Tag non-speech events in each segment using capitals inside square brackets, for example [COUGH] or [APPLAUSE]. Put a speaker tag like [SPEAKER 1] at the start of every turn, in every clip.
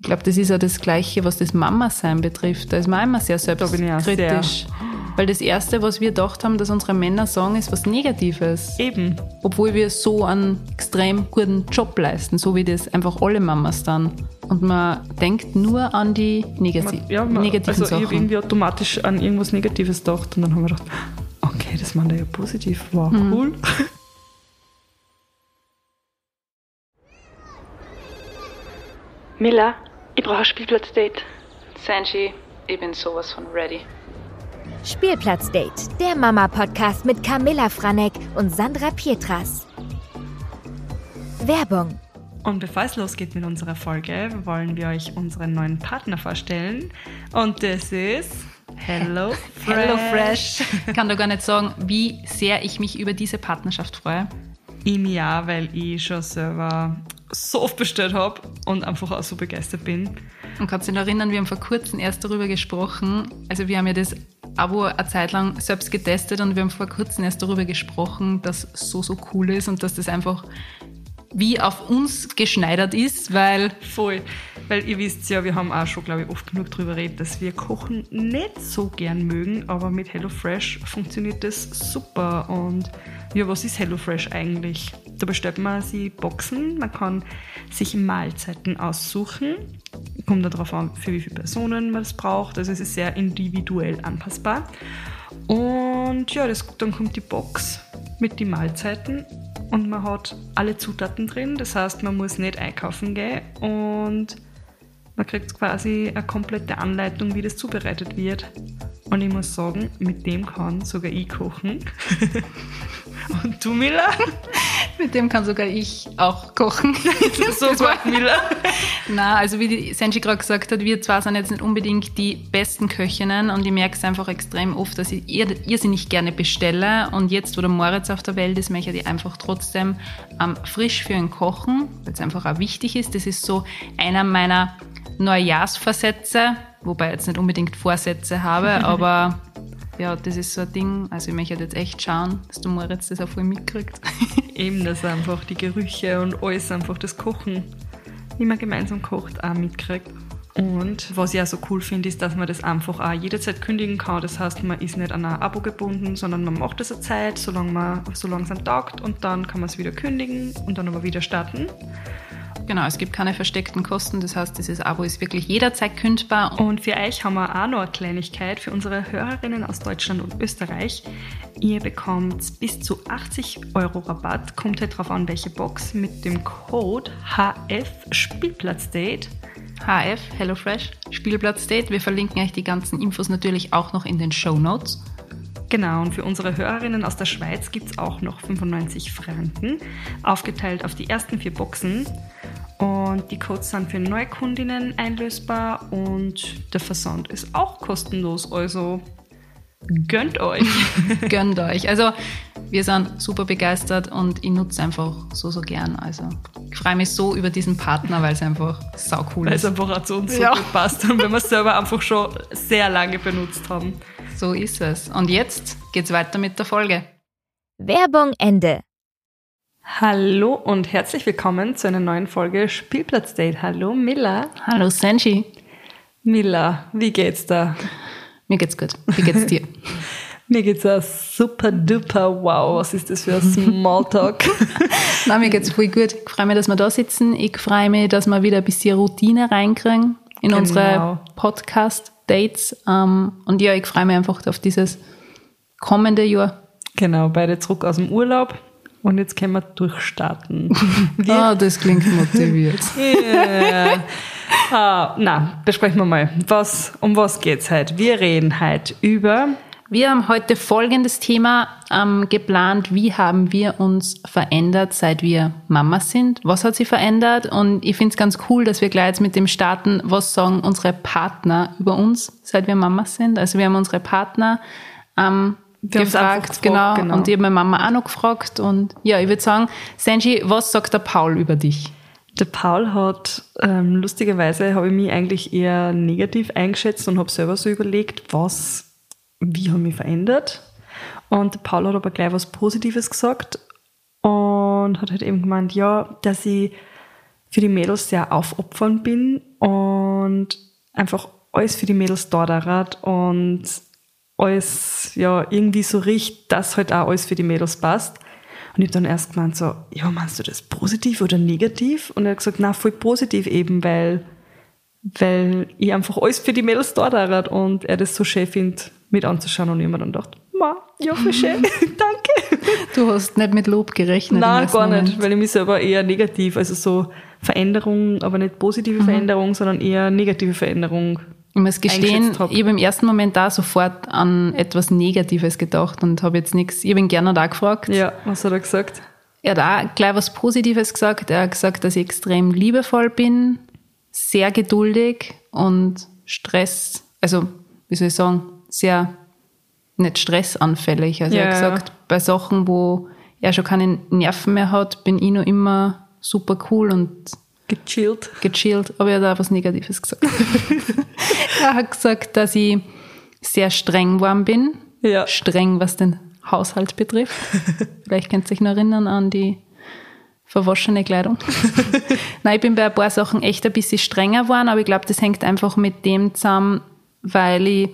[SPEAKER 1] Ich glaube, das ist ja das Gleiche, was das Mama-Sein betrifft. Da ist man immer sehr
[SPEAKER 2] ich
[SPEAKER 1] selbstkritisch. Weil das Erste, was wir gedacht haben, dass unsere Männer sagen, ist was Negatives.
[SPEAKER 2] Eben.
[SPEAKER 1] Obwohl wir so einen extrem guten Job leisten, so wie das einfach alle Mamas dann. Und man denkt nur an die negati
[SPEAKER 2] Man, ja, man,
[SPEAKER 1] negativen
[SPEAKER 2] also ich habe
[SPEAKER 1] Sachen.
[SPEAKER 2] irgendwie automatisch an irgendwas Negatives gedacht und dann haben wir gedacht, okay, das meint er ja positiv. Wow,
[SPEAKER 1] Mhm.
[SPEAKER 2] cool.
[SPEAKER 3] Miller, ich brauche ein Spielplatzdate.
[SPEAKER 1] Sanji, ich bin sowas von ready.
[SPEAKER 4] Spielplatzdate, der Mama-Podcast mit Camilla Franek und Sandra Pietras. Werbung.
[SPEAKER 2] Und bevor es losgeht mit unserer Folge, wollen wir euch unseren neuen Partner vorstellen. Und das ist Hello [LAUGHS] Fresh.
[SPEAKER 1] Hello Fresh. Ich kann da gar nicht sagen, wie sehr ich mich über diese Partnerschaft freue.
[SPEAKER 2] Im Jahr, weil ich schon selber so oft bestellt habe und einfach auch so begeistert bin.
[SPEAKER 1] Und kannst du dich noch erinnern, wir haben vor kurzem erst darüber gesprochen. Also wir haben ja das Abo eine Zeit lang selbst getestet und wir haben vor kurzem erst darüber gesprochen, dass es so, so cool ist und dass das einfach wie auf uns geschneidert ist, weil
[SPEAKER 2] Voll. Weil ihr wisst ja, wir haben auch schon, glaube ich, oft genug darüber geredet, dass wir Kochen nicht so gern mögen, aber mit HelloFresh funktioniert das super. Und ja, was ist HelloFresh eigentlich? Da bestellt man sie Boxen, man kann sich Mahlzeiten aussuchen. Kommt darauf an, für wie viele Personen man es braucht. Also es ist sehr individuell anpassbar. Und ja, das, dann kommt die Box mit den Mahlzeiten und man hat alle Zutaten drin. Das heißt, man muss nicht einkaufen gehen und man kriegt quasi eine komplette Anleitung, wie das zubereitet wird. Und ich muss sagen, mit dem kann sogar ich kochen. [LAUGHS] und du, Miller?
[SPEAKER 1] Mit dem kann sogar ich auch kochen. [LAUGHS]
[SPEAKER 2] so gut, Miller.
[SPEAKER 1] Na, also wie die Senji gerade gesagt hat, wir zwar sind jetzt nicht unbedingt die besten Köchinnen und ich merke es einfach extrem oft, dass ich ihr, irrsinnig gerne bestelle und jetzt, wo der Moritz auf der Welt ist, möchte ich einfach trotzdem ähm, frisch für ihn kochen, weil es einfach auch wichtig ist. Das ist so einer meiner Neujahrsvorsätze, wobei ich jetzt nicht unbedingt Vorsätze habe, [LAUGHS] aber ja, das ist so ein Ding. Also ich möchte jetzt echt schauen, dass der Moritz das auch voll mitkriegt. [LAUGHS]
[SPEAKER 2] Eben, dass einfach die Gerüche und alles einfach das Kochen, wie man gemeinsam kocht, auch mitkriegt. Und was ich auch so cool finde, ist, dass man das einfach auch jederzeit kündigen kann. Das heißt, man ist nicht an ein Abo gebunden, sondern man macht das eine Zeit, solange man solange es taugt und dann kann man es wieder kündigen und dann aber wieder starten.
[SPEAKER 1] Genau, es gibt keine versteckten Kosten. Das heißt, dieses Abo ist wirklich jederzeit kündbar.
[SPEAKER 2] Und für euch haben wir auch noch eine Kleinigkeit für unsere Hörerinnen aus Deutschland und Österreich. Ihr bekommt bis zu 80 Euro Rabatt. Kommt halt drauf an, welche Box mit dem Code HF Spielplatzdate.
[SPEAKER 1] HF, HelloFresh, Spielplatz Date. Wir verlinken euch die ganzen Infos natürlich auch noch in den Show Notes.
[SPEAKER 2] Genau, und für unsere Hörerinnen aus der Schweiz gibt es auch noch 95 Franken, aufgeteilt auf die ersten vier Boxen. Und die Codes sind für Neukundinnen einlösbar und der Versand ist auch kostenlos. Also gönnt euch. [LAUGHS]
[SPEAKER 1] Gönnt euch. Also, wir sind super begeistert und ich nutze einfach so, so gern. Also, ich freue mich so über diesen Partner, weil es einfach sau cool
[SPEAKER 2] Weil es
[SPEAKER 1] ist.
[SPEAKER 2] einfach auch zu uns so
[SPEAKER 1] Ja.
[SPEAKER 2] gut passt und wenn wir es selber einfach schon sehr lange benutzt haben.
[SPEAKER 1] So ist es. Und jetzt geht's weiter mit der Folge.
[SPEAKER 4] Werbung Ende.
[SPEAKER 2] Hallo und herzlich willkommen zu einer neuen Folge Spielplatzdate. Hallo Miller.
[SPEAKER 1] Hallo Senji.
[SPEAKER 2] Miller, wie geht's da?
[SPEAKER 1] Mir geht's gut. Wie geht's dir? [LAUGHS]
[SPEAKER 2] Mir geht's ja super duper wow. Was ist das für ein Smalltalk? [LAUGHS]
[SPEAKER 1] Nein, mir geht's voll gut. Ich freue mich, dass wir da sitzen. Ich freue mich, dass wir wieder ein bisschen Routine reinkriegen in
[SPEAKER 2] Genau.
[SPEAKER 1] unsere Podcast-Dates. Ähm, und ja, ich freue mich einfach auf dieses kommende Jahr.
[SPEAKER 2] genau, beide zurück aus dem Urlaub und jetzt können wir durchstarten. [LAUGHS]
[SPEAKER 1] Ah, das klingt motiviert. [LAUGHS]
[SPEAKER 2] Yeah. ah, na, besprechen wir mal. Was, um was geht's heute? Wir reden heute über
[SPEAKER 1] Wir haben heute folgendes Thema ähm, geplant. Wie haben wir uns verändert, seit wir Mama sind? Was hat sich verändert? Und ich finde es ganz cool, dass wir gleich jetzt mit dem starten, was sagen unsere Partner über uns, seit wir Mama sind. Also wir haben unsere Partner ähm, gefragt, genau,
[SPEAKER 2] genau.
[SPEAKER 1] Und ich habe meine Mama auch noch gefragt. Und ja, ich würde sagen, Senji, was sagt der Paul über dich?
[SPEAKER 2] Der Paul hat, ähm, lustigerweise habe ich mich eigentlich eher negativ eingeschätzt und habe selber so überlegt, was, wie habe ich mich verändert. Und der Paul hat aber gleich was Positives gesagt und hat halt eben gemeint, ja, dass ich für die Mädels sehr aufopfernd bin und einfach alles für die Mädels da hat und alles ja irgendwie so riecht, dass halt auch alles für die Mädels passt. Und ich habe dann erst gemeint so, ja, meinst du das positiv oder negativ? Und er hat gesagt, na, voll positiv eben, weil, weil ich einfach alles für die Mädels da hat und er das so schön findet, mit anzuschauen. Und ich mir dann gedacht, ma, ja, voll schön, [LAUGHS] danke.
[SPEAKER 1] Du hast nicht mit Lob gerechnet.
[SPEAKER 2] Nein, gar
[SPEAKER 1] Moment.
[SPEAKER 2] nicht, weil ich mich selber eher negativ, also so Veränderung, aber nicht positive
[SPEAKER 1] Mhm.
[SPEAKER 2] Veränderung, sondern eher negative Veränderung.
[SPEAKER 1] Ich muss gestehen, ich habe im ersten Moment da sofort an etwas Negatives gedacht und habe jetzt nichts. Ich habe ihn gerne da gefragt.
[SPEAKER 2] Ja, was hat er gesagt?
[SPEAKER 1] Er hat auch gleich was Positives gesagt. Er hat gesagt, dass ich extrem liebevoll bin, sehr geduldig und Stress, also wie soll ich sagen, sehr nicht stressanfällig. Also er
[SPEAKER 2] Ja,
[SPEAKER 1] hat
[SPEAKER 2] ja.
[SPEAKER 1] gesagt, bei Sachen, wo er schon keine Nerven mehr hat, bin ich noch immer super cool und
[SPEAKER 2] Gechillt.
[SPEAKER 1] gechillt, aber er hat auch was Negatives gesagt. [LAUGHS] er hat gesagt, dass ich sehr streng geworden bin.
[SPEAKER 2] Ja.
[SPEAKER 1] Streng, was den Haushalt betrifft. [LAUGHS] Vielleicht könnt ihr euch noch erinnern an die verwaschene Kleidung. [LAUGHS] Nein, ich bin bei ein paar Sachen echt ein bisschen strenger geworden, aber ich glaube, das hängt einfach mit dem zusammen, weil ich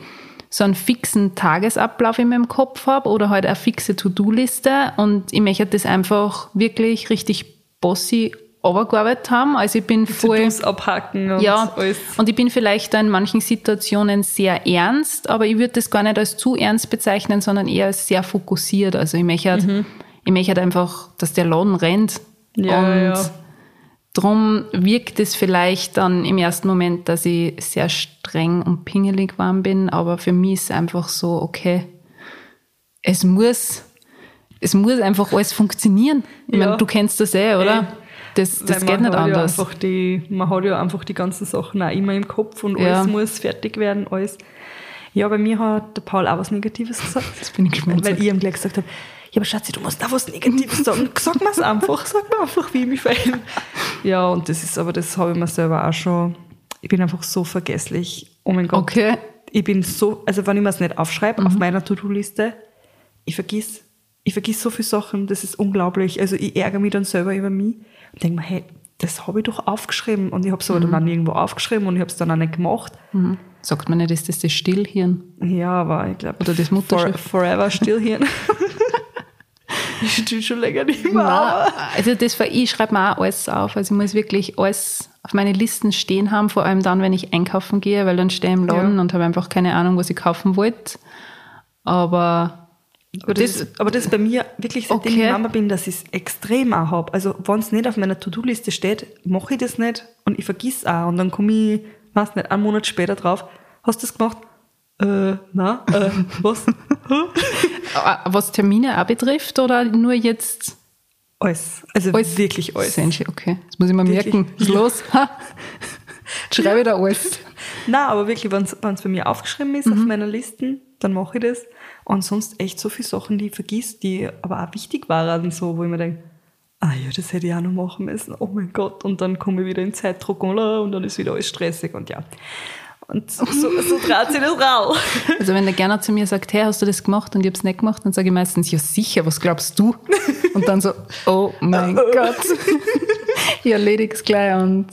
[SPEAKER 1] so einen fixen Tagesablauf in meinem Kopf habe oder halt eine fixe To-Do-Liste und ich möchte das einfach wirklich richtig bossy overgearbeitet haben. Also ich bin voll...
[SPEAKER 2] To-Dos abhacken und
[SPEAKER 1] Ja,
[SPEAKER 2] alles.
[SPEAKER 1] und ich bin vielleicht da in manchen Situationen sehr ernst, aber ich würde das gar nicht als zu ernst bezeichnen, sondern eher als sehr fokussiert. Also ich möchte, halt, ich möchte halt einfach, dass der Laden rennt.
[SPEAKER 2] Mhm. Ja,
[SPEAKER 1] und
[SPEAKER 2] ja.
[SPEAKER 1] drum wirkt es vielleicht dann im ersten Moment, dass ich sehr streng und pingelig geworden bin, aber für mich ist es einfach so, okay, es muss, es muss einfach alles funktionieren. Ich
[SPEAKER 2] Ja.
[SPEAKER 1] meine, du kennst das eh, oder? Das, das geht nicht anders.
[SPEAKER 2] Ja einfach die, man hat ja einfach die ganzen Sachen auch immer im Kopf und
[SPEAKER 1] Ja.
[SPEAKER 2] alles muss fertig werden, alles. Ja, bei mir hat der Paul auch was Negatives gesagt. [LAUGHS]
[SPEAKER 1] Das bin ich gespannt.
[SPEAKER 2] Weil ich ihm gleich gesagt habe, ja, aber Schatzi, du musst da was Negatives sagen. [LAUGHS] Sag mir's einfach, sag mir einfach, wie ich mich verhält. Ja, und das ist, aber das habe ich mir selber auch schon, ich bin einfach so vergesslich. Oh mein Gott.
[SPEAKER 1] Okay.
[SPEAKER 2] Ich bin so, also wenn ich mir es nicht aufschreibe
[SPEAKER 1] Mhm.
[SPEAKER 2] auf meiner To-Do-Liste, ich vergiss, ich vergiss so viele Sachen, das ist unglaublich. Also ich ärgere mich dann selber über mich und denke mir, hey, das habe ich doch aufgeschrieben und ich habe es aber
[SPEAKER 1] Mhm.
[SPEAKER 2] dann auch nirgendwo aufgeschrieben und ich habe es dann auch nicht gemacht.
[SPEAKER 1] Sagt man nicht, ist das das Stillhirn?
[SPEAKER 2] Ja, aber ich glaube,
[SPEAKER 1] Oder das Mutterschiff.
[SPEAKER 2] forever still hier. [LAUGHS] ich stehe schon länger nicht mehr.
[SPEAKER 1] Nein,
[SPEAKER 2] aber-
[SPEAKER 1] also das, ich schreibe mir auch alles auf. Also ich muss wirklich alles auf meine Listen stehen haben, vor allem dann, wenn ich einkaufen gehe, weil dann stehe ich im Laden
[SPEAKER 2] Ja.
[SPEAKER 1] und habe einfach keine Ahnung, was ich kaufen wollte. Aber,
[SPEAKER 2] Aber das, aber das bei mir wirklich, seitdem
[SPEAKER 1] Okay.
[SPEAKER 2] ich Mama bin, dass ich es extrem auch habe. Also wenn es nicht auf meiner To-Do-Liste steht, mache ich das nicht und ich vergiss auch. Und dann komme ich, weiß nicht, einen Monat später drauf, hast du das gemacht? Äh, na, äh, [LAUGHS] was?
[SPEAKER 1] äh, was Termine auch betrifft oder nur jetzt
[SPEAKER 2] alles. Also
[SPEAKER 1] alles?
[SPEAKER 2] wirklich alles.
[SPEAKER 1] Okay. Das muss ich mir
[SPEAKER 2] Wirklich?
[SPEAKER 1] merken. Was ist los? [LAUGHS] Schreibe ich da alles.
[SPEAKER 2] Nein, aber wirklich, wenn es bei mir aufgeschrieben ist auf meiner Listen, dann mache ich das. Und sonst echt so viele Sachen, die ich vergiss, die aber auch wichtig waren so, wo ich mir denke, ah ja, das hätte ich auch noch machen müssen. Oh mein Gott. Und dann komme ich wieder in Zeitdruck und, und dann ist wieder alles stressig und ja. Und so, so, [LAUGHS] so sich das rau.
[SPEAKER 1] Also wenn der Gerner zu mir sagt, hey, hast du das gemacht und ich habe es nicht gemacht, dann sage ich meistens, ja sicher, was glaubst du? Und dann so, oh mein [LAUGHS] Gott. [LAUGHS] ich erledige es gleich. Und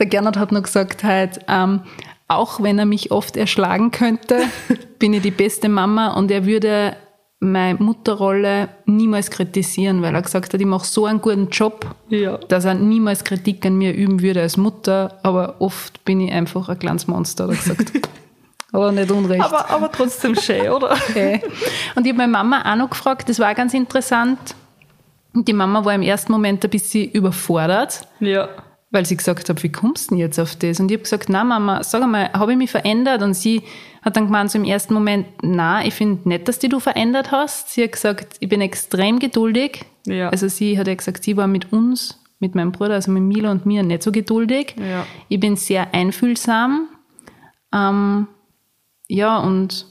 [SPEAKER 1] der Gernot hat noch gesagt, halt, ähm, auch wenn er mich oft erschlagen könnte, [LAUGHS] bin ich die beste Mama und er würde meine Mutterrolle niemals kritisieren, weil er gesagt hat, ich mache so einen guten Job,
[SPEAKER 2] Ja.
[SPEAKER 1] dass er niemals Kritik an mir üben würde als Mutter, aber oft bin ich einfach ein kleines Monster, hat er gesagt. [LAUGHS] aber nicht unrecht.
[SPEAKER 2] Aber, aber trotzdem schön, oder? [LAUGHS]
[SPEAKER 1] Okay. Und ich habe meine Mama auch noch gefragt, das war ganz interessant. Und die Mama war im ersten Moment ein bisschen überfordert,
[SPEAKER 2] Ja.
[SPEAKER 1] Weil sie gesagt hat, wie kommst du denn jetzt auf das? Und ich habe gesagt, na Mama, sag einmal, habe ich mich verändert? Und sie hat dann gemeint, so im ersten Moment, na, ich finde nicht, dass die du verändert hast. Sie hat gesagt, ich bin extrem geduldig.
[SPEAKER 2] Ja.
[SPEAKER 1] Also sie hat ja gesagt, sie war mit uns, mit meinem Bruder, also mit Milo und mir, nicht so geduldig.
[SPEAKER 2] Ja.
[SPEAKER 1] Ich bin sehr einfühlsam. Ähm, ja, und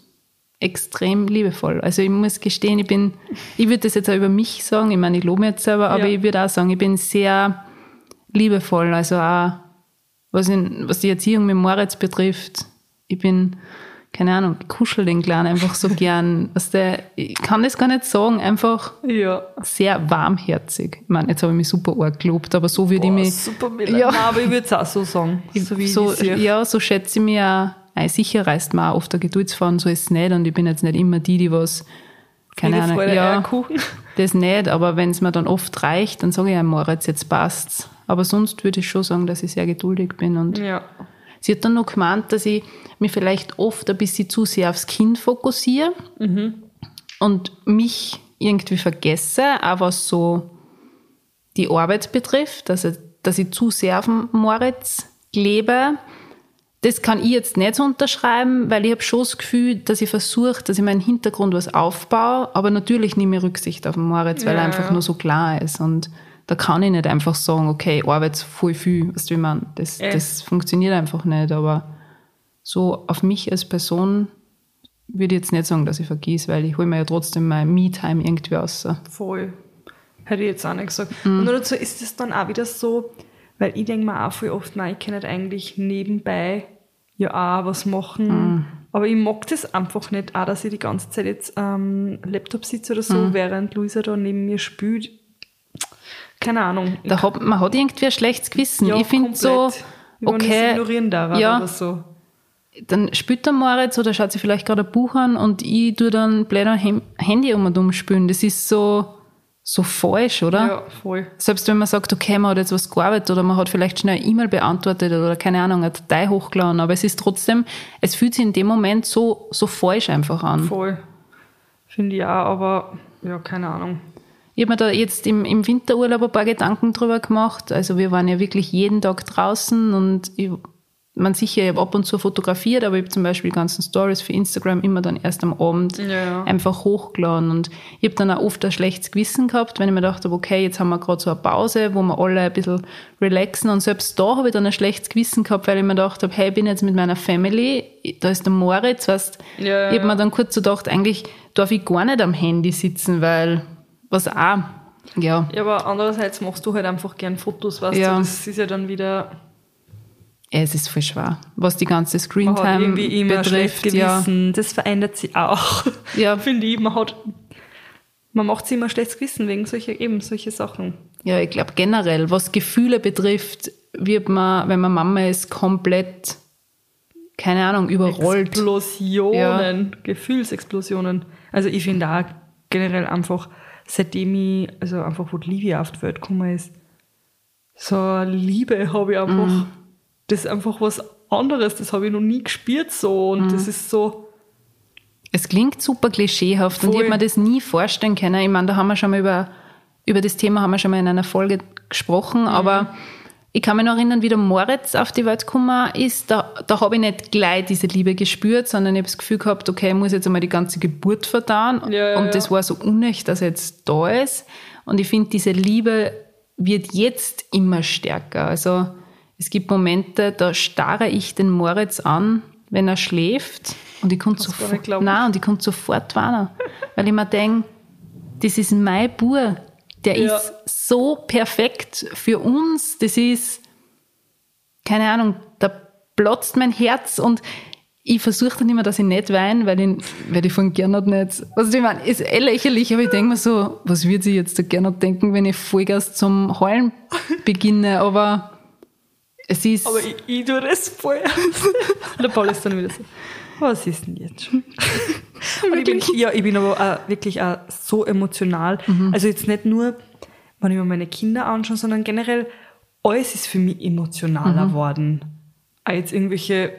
[SPEAKER 1] extrem liebevoll. Also ich muss gestehen, ich bin, ich würde das jetzt auch über mich sagen, ich meine, ich lobe mich jetzt selber, aber
[SPEAKER 2] Ja.
[SPEAKER 1] ich würde auch sagen, ich bin sehr liebevoll. Also auch, was, in, was die Erziehung mit Moritz betrifft, ich bin keine Ahnung, ich kuschel den Kleinen einfach so [LAUGHS] gern. Was der, ich kann das gar nicht sagen, einfach
[SPEAKER 2] Ja.
[SPEAKER 1] sehr warmherzig. Ich meine, jetzt habe ich mich super arg gelobt, aber so würde ich mich.
[SPEAKER 2] super Miller.
[SPEAKER 1] Ja.
[SPEAKER 2] Nein, aber ich würde es auch so sagen. [LAUGHS] So
[SPEAKER 1] so, ja, so schätze ich mich auch. Ei, sicher reißt man auch oft der Geduldsfaden, so ist es nicht. Und ich bin jetzt nicht immer die, die was, keine Ahnung, ja, das nicht, aber wenn es mir dann oft reicht, dann sage ich einem Moritz, jetzt passt's. Aber sonst würde ich schon sagen, dass ich sehr geduldig bin. Und
[SPEAKER 2] Ja.
[SPEAKER 1] sie hat dann noch gemeint, dass ich mich vielleicht oft ein bisschen zu sehr aufs Kind fokussiere und mich irgendwie vergesse, auch was so die Arbeit betrifft, dass ich, dass ich zu sehr auf dem Moritz lebe. Das kann ich jetzt nicht so unterschreiben, weil ich habe schon das Gefühl, dass ich versuche, dass ich meinen Hintergrund was aufbaue, aber natürlich nehme ich Rücksicht auf den Moritz, weil
[SPEAKER 2] Ja,
[SPEAKER 1] er einfach
[SPEAKER 2] ja.
[SPEAKER 1] nur so klar ist. Und da kann ich nicht einfach sagen, okay, arbeite voll viel, weißt du, wie man, das,
[SPEAKER 2] Äh.
[SPEAKER 1] das funktioniert einfach nicht, aber so auf mich als Person würde ich jetzt nicht sagen, dass ich vergieße, weil ich hole mir ja trotzdem mein Me-Time irgendwie raus.
[SPEAKER 2] Voll. Hätte ich jetzt auch nicht gesagt.
[SPEAKER 1] Mhm.
[SPEAKER 2] Und nur dazu ist es dann auch wieder so, weil ich denke mir auch voll oft, nein, ich kann nicht eigentlich nebenbei ja auch was machen.
[SPEAKER 1] Mhm.
[SPEAKER 2] Aber ich mag das einfach nicht, auch dass ich die ganze Zeit jetzt am Laptop sitze oder so,
[SPEAKER 1] Mhm.
[SPEAKER 2] während Luisa da neben mir spielt. Keine Ahnung.
[SPEAKER 1] Da hat, man hat irgendwie ein schlechtes Gewissen. ich finde so, okay,
[SPEAKER 2] ignorieren darf
[SPEAKER 1] ja.
[SPEAKER 2] oder so.
[SPEAKER 1] dann spielt der Moritz oder schaut sich vielleicht gerade ein Buch an und ich tue dann blöd am Handy um und um spielen. Das ist so, so falsch, oder?
[SPEAKER 2] Ja, voll.
[SPEAKER 1] Selbst wenn man sagt, okay, man hat jetzt was gearbeitet oder man hat vielleicht schnell eine E-Mail beantwortet oder keine Ahnung, eine Datei hochgeladen, aber es ist trotzdem, es fühlt sich in dem Moment so, so falsch einfach an.
[SPEAKER 2] Voll. Finde ich auch, aber ja, keine Ahnung.
[SPEAKER 1] Ich habe mir da jetzt im, im Winterurlaub ein paar Gedanken drüber gemacht. Also wir waren ja wirklich jeden Tag draußen und ich, man sicher, ich habe ab und zu fotografiert, aber ich habe zum Beispiel die ganzen Stories für Instagram immer dann erst am Abend
[SPEAKER 2] Ja,
[SPEAKER 1] einfach hochgeladen. Und ich habe dann auch oft ein schlechtes Gewissen gehabt, wenn ich mir gedacht habe, okay, jetzt haben wir gerade so eine Pause, wo wir alle ein bisschen relaxen. Und selbst da habe ich dann ein schlechtes Gewissen gehabt, weil ich mir gedacht habe, hey, ich bin jetzt mit meiner Family, da ist der Moritz, weißt
[SPEAKER 2] Ja,
[SPEAKER 1] Ich habe mir dann kurz so gedacht, eigentlich darf ich gar nicht am Handy sitzen, weil was auch, ja,
[SPEAKER 2] Ja, aber andererseits machst du halt einfach gern Fotos, weißt
[SPEAKER 1] Ja.
[SPEAKER 2] du? Das ist ja dann wieder,
[SPEAKER 1] es ist voll schwer, was die ganze Screentime betrifft. Ja.
[SPEAKER 2] Das verändert sich auch.
[SPEAKER 1] Ja. [LAUGHS]
[SPEAKER 2] Finde ich, man hat, man macht sich immer schlechtes Gewissen wegen solcher, eben solche Sachen.
[SPEAKER 1] ja, ich glaube generell, was Gefühle betrifft, wird man, wenn man Mama ist, komplett, keine Ahnung, überrollt.
[SPEAKER 2] Explosionen, Gefühlsexplosionen. Also ich finde auch generell einfach, seitdem ich, also einfach, wo die Liebe auf die Welt gekommen ist, so eine Liebe habe ich einfach,
[SPEAKER 1] Mhm.
[SPEAKER 2] das ist einfach was anderes, das habe ich noch nie gespürt so und
[SPEAKER 1] Mhm.
[SPEAKER 2] das ist so,
[SPEAKER 1] Es klingt super klischeehaft und ich
[SPEAKER 2] Voll.
[SPEAKER 1] habe mir das nie vorstellen können. Ich meine, da haben wir schon mal über, über das Thema haben wir schon mal in einer Folge gesprochen,
[SPEAKER 2] Mhm.
[SPEAKER 1] aber ich kann mich noch erinnern, wie der Moritz auf die Welt gekommen ist. Da, da habe ich nicht gleich diese Liebe gespürt, sondern ich habe das Gefühl gehabt, okay, ich muss jetzt einmal die ganze Geburt verdauen.
[SPEAKER 2] Ja, ja,
[SPEAKER 1] und das war so unecht, dass er jetzt da ist. Und ich finde, diese Liebe wird jetzt immer stärker. Also es gibt Momente, da starre ich den Moritz an, wenn er schläft und ich konnte sofort, nein, und ich konnte sofort warnen, weil ich mir denke, das ist mein Bur, der
[SPEAKER 2] Ja.
[SPEAKER 1] ist so perfekt für uns, das ist, keine Ahnung, da platzt mein Herz und ich versuche dann immer, dass ich nicht weine, weil ich, weil ich von Gernot nicht, was ich meine, ist eh lächerlich, aber ich denke mir so, was wird sich jetzt der Gernot denken, wenn ich Vollgas zum Heulen beginne, aber es ist,
[SPEAKER 2] aber ich, ich tue das voll. [LAUGHS] Der Paul ist dann wieder so, was ist denn jetzt schon? [LAUGHS] Und ich bin, ja, ich bin aber auch wirklich auch so emotional.
[SPEAKER 1] Mhm.
[SPEAKER 2] Also jetzt nicht nur, wenn ich mir meine Kinder anschaue, sondern generell alles ist für mich emotionaler
[SPEAKER 1] Mhm.
[SPEAKER 2] geworden. Auch jetzt irgendwelche,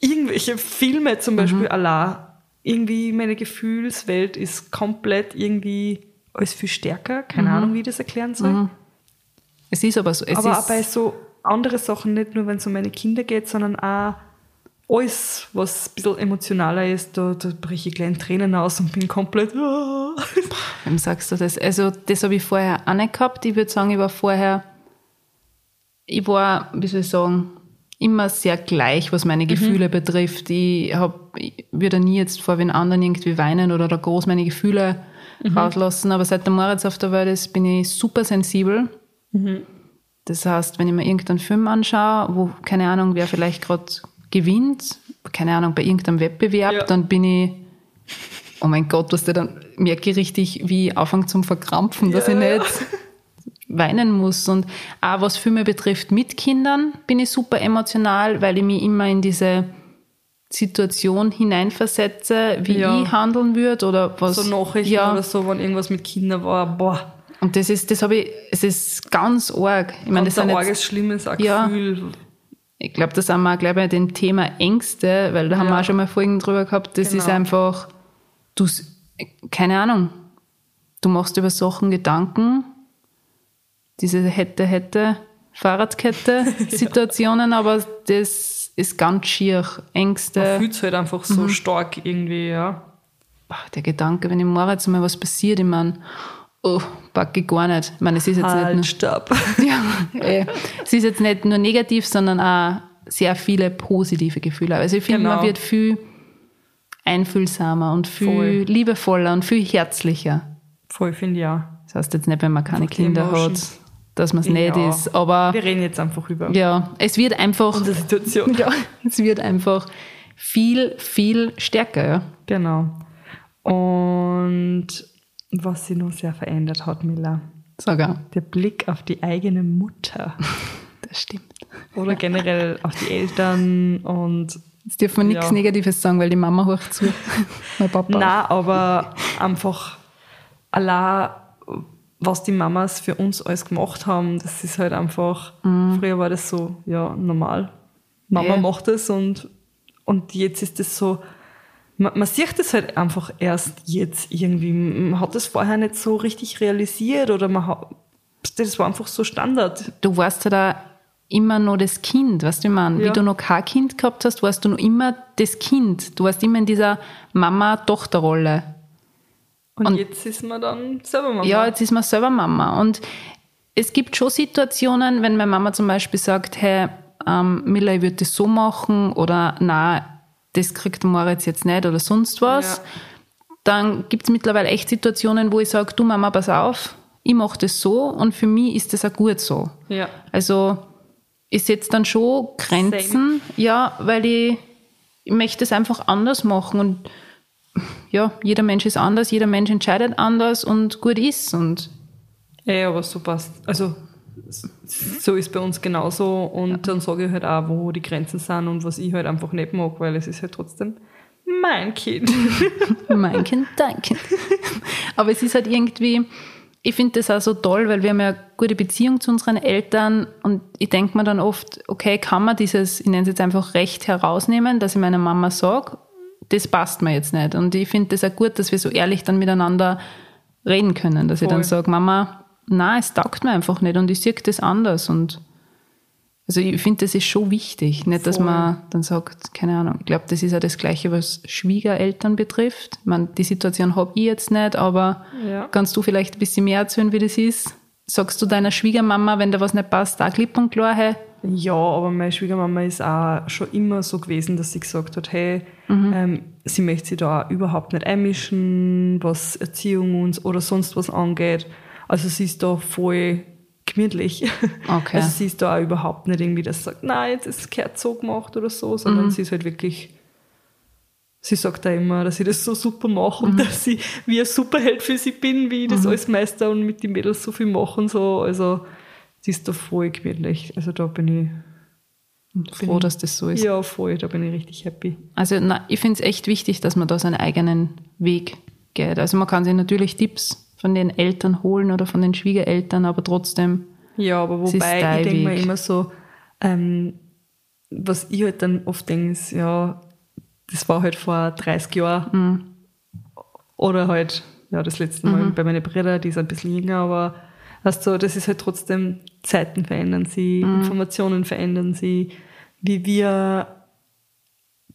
[SPEAKER 2] irgendwelche Filme zum Beispiel,
[SPEAKER 1] Mhm.
[SPEAKER 2] Allah. Irgendwie meine Gefühlswelt ist komplett irgendwie alles viel stärker. Keine
[SPEAKER 1] Mhm.
[SPEAKER 2] Ahnung, wie ich das erklären soll.
[SPEAKER 1] es ist aber so,
[SPEAKER 2] aber auch bei so andere Sachen, nicht nur wenn es um meine Kinder geht, sondern auch alles, was ein bisschen emotionaler ist, da, da breche ich gleich in Tränen aus und bin komplett. [LAUGHS] ah.
[SPEAKER 1] Wem sagst du das? Also, das habe ich vorher auch nicht gehabt. Ich würde sagen, ich war vorher, ich war, wie soll ich sagen, immer sehr gleich, was meine Gefühle betrifft. Ich, hab, ich würde nie jetzt vor den anderen irgendwie weinen oder da groß meine Gefühle rauslassen. Aber seit der Moritz auf der Welt ist, bin ich super sensibel. Das heißt, wenn ich mir irgendeinen Film anschaue, wo, keine Ahnung, wer vielleicht gerade gewinnt, keine Ahnung, bei irgendeinem Wettbewerb,
[SPEAKER 2] Ja.
[SPEAKER 1] dann bin ich, oh mein Gott, was der dann merke ich richtig, wie ich anfange zum Verkrampfen, dass ich
[SPEAKER 2] Ja.
[SPEAKER 1] nicht weinen muss. Und auch was Filme betrifft mit Kindern, bin ich super emotional, weil ich mich immer in diese Situation hineinversetze, wie
[SPEAKER 2] Ja.
[SPEAKER 1] ich handeln würde oder was.
[SPEAKER 2] So Nachrichten
[SPEAKER 1] ja.
[SPEAKER 2] oder so, wenn irgendwas mit Kindern war, boah,
[SPEAKER 1] Und das ist, das habe ich, es ist ganz arg. Ich meine, das
[SPEAKER 2] ganz ein arges, schlimmes auch
[SPEAKER 1] Ja. Ich glaube, da sind wir gleich bei dem Thema Ängste, weil da haben wir
[SPEAKER 2] Ja.
[SPEAKER 1] auch schon mal Folgen drüber gehabt. Das ist
[SPEAKER 2] Genau.
[SPEAKER 1] einfach, du, keine Ahnung, du machst über Sachen Gedanken, diese hätte, hätte, Fahrradkette-Situationen, [LAUGHS] aber das ist ganz schier.
[SPEAKER 2] Man
[SPEAKER 1] Ängste.
[SPEAKER 2] fühlt es halt einfach
[SPEAKER 1] Mhm.
[SPEAKER 2] so stark irgendwie, ja.
[SPEAKER 1] Ach, der Gedanke, wenn im Moritz mal was passiert, ich meine, oh, packe ich gar nicht. Ich meine, es ist jetzt nicht nur,
[SPEAKER 2] Halt, [LAUGHS]
[SPEAKER 1] ja, eh. es ist jetzt nicht nur negativ, sondern auch sehr viele positive Gefühle. Also ich finde, man
[SPEAKER 2] Genau.
[SPEAKER 1] wird viel einfühlsamer und viel
[SPEAKER 2] Voll.
[SPEAKER 1] liebevoller und viel herzlicher.
[SPEAKER 2] Voll, finde ich auch.
[SPEAKER 1] Das heißt jetzt nicht, wenn man keine
[SPEAKER 2] Einfach
[SPEAKER 1] Kinder hat, dass man es nicht
[SPEAKER 2] Ja.
[SPEAKER 1] ist, aber
[SPEAKER 2] Wir reden jetzt einfach über
[SPEAKER 1] ja, es wird einfach,
[SPEAKER 2] unsere Situation. [LAUGHS]
[SPEAKER 1] ja, es wird einfach viel, viel stärker, ja.
[SPEAKER 2] Genau. Und was sich noch sehr verändert hat, Mila,
[SPEAKER 1] auch.
[SPEAKER 2] der Blick auf die eigene Mutter [LAUGHS]
[SPEAKER 1] Das stimmt.
[SPEAKER 2] oder generell auf die Eltern und
[SPEAKER 1] Jetzt dürfen wir nichts
[SPEAKER 2] Ja.
[SPEAKER 1] Negatives sagen, weil die Mama hocht zu. [LAUGHS] mein Papa.
[SPEAKER 2] na, aber einfach allein, was die Mamas für uns alles gemacht haben, das ist halt einfach, früher war das so, ja, normal. Mama
[SPEAKER 1] Ja.
[SPEAKER 2] macht es und, und jetzt ist es so, man, man sieht das halt einfach erst jetzt irgendwie. Man hat das vorher nicht so richtig realisiert oder man hat, das war einfach so Standard.
[SPEAKER 1] du warst ja da immer noch das Kind, weißt du, ich meine, wie
[SPEAKER 2] Ja.
[SPEAKER 1] du noch kein Kind gehabt hast, warst du noch immer das Kind. Du warst immer in dieser Mama-Tochter-Rolle.
[SPEAKER 2] Und,
[SPEAKER 1] Und-
[SPEAKER 2] jetzt ist man dann selber Mama.
[SPEAKER 1] Ja, jetzt ist man selber Mama. Und es gibt schon Situationen, wenn meine Mama zum Beispiel sagt, hey, ähm, Mila, ich würde das so machen oder na, das kriegt Moritz jetzt nicht oder sonst was.
[SPEAKER 2] Ja.
[SPEAKER 1] Dann gibt es mittlerweile echt Situationen, wo ich sage, du Mama, pass auf, ich mache das so und für mich ist das auch gut so.
[SPEAKER 2] ja.
[SPEAKER 1] Also ich setze dann schon Grenzen, ja, weil ich, ich möchte es einfach anders machen und ja, jeder Mensch ist anders, jeder Mensch entscheidet anders und gut ist und
[SPEAKER 2] Ja, aber so passt. Also so ist bei uns genauso und dann sage ich halt auch, wo die Grenzen sind und was ich halt einfach nicht mag, weil es ist halt trotzdem mein Kind. [LAUGHS]
[SPEAKER 1] mein Kind, dein Kind. Aber es ist halt irgendwie, ich finde das auch so toll, weil wir haben ja eine gute Beziehung zu unseren Eltern und ich denke mir dann oft, okay, kann man dieses, ich nenne es jetzt einfach Recht herausnehmen, dass ich meiner Mama sage, das passt mir jetzt nicht. Und ich finde das auch gut, dass wir so ehrlich dann miteinander reden können, dass ich
[SPEAKER 2] Voll.
[SPEAKER 1] dann sage, Mama, na, es taugt mir einfach nicht und ich sehe das anders und also ich finde, das ist schon wichtig. Nicht, dass man dann sagt, keine Ahnung, ich glaube, das ist ja das Gleiche, was Schwiegereltern betrifft. Ich meine, die Situation habe ich jetzt nicht, aber
[SPEAKER 2] Ja.
[SPEAKER 1] kannst du vielleicht ein bisschen mehr erzählen, wie das ist? Sagst du deiner Schwiegermama, wenn da was nicht passt, da klipp und klar, hey,
[SPEAKER 2] Ja, aber meine Schwiegermama ist auch schon immer so gewesen, dass sie gesagt hat, hey, ähm, sie möchte sich da überhaupt nicht einmischen, was Erziehung und, oder sonst was angeht. Also sie ist da voll gemütlich. [LAUGHS]
[SPEAKER 1] Okay.
[SPEAKER 2] Also sie ist da auch überhaupt nicht irgendwie, dass sie sagt, nein, jetzt ist gehört so gemacht oder so, sondern sie ist halt wirklich, sie sagt da immer, dass ich das so super mache und dass ich wie ein Superheld für sie bin, wie ich das alles meister und mit den Mädels so viel machen so. Also sie ist da voll gemütlich. Also da bin ich
[SPEAKER 1] froh, dass das so ist.
[SPEAKER 2] ja, voll, da bin ich richtig happy.
[SPEAKER 1] Also na, ich finde es echt wichtig, dass man da seinen eigenen Weg geht. Also man kann sich natürlich Tipps von den Eltern holen oder von den Schwiegereltern, aber trotzdem,
[SPEAKER 2] Ja, aber
[SPEAKER 1] ist
[SPEAKER 2] wobei, ich denke mir immer so, ähm, was ich halt dann oft denke, ist, ja, das war halt vor 30 Jahren.
[SPEAKER 1] Mhm.
[SPEAKER 2] Oder halt, ja, das letzte Mal bei meinen Brüdern, die sind ein bisschen jünger, aber weißt du, das ist halt trotzdem, Zeiten verändern sie,
[SPEAKER 1] Mhm.
[SPEAKER 2] Informationen verändern sie, wie wir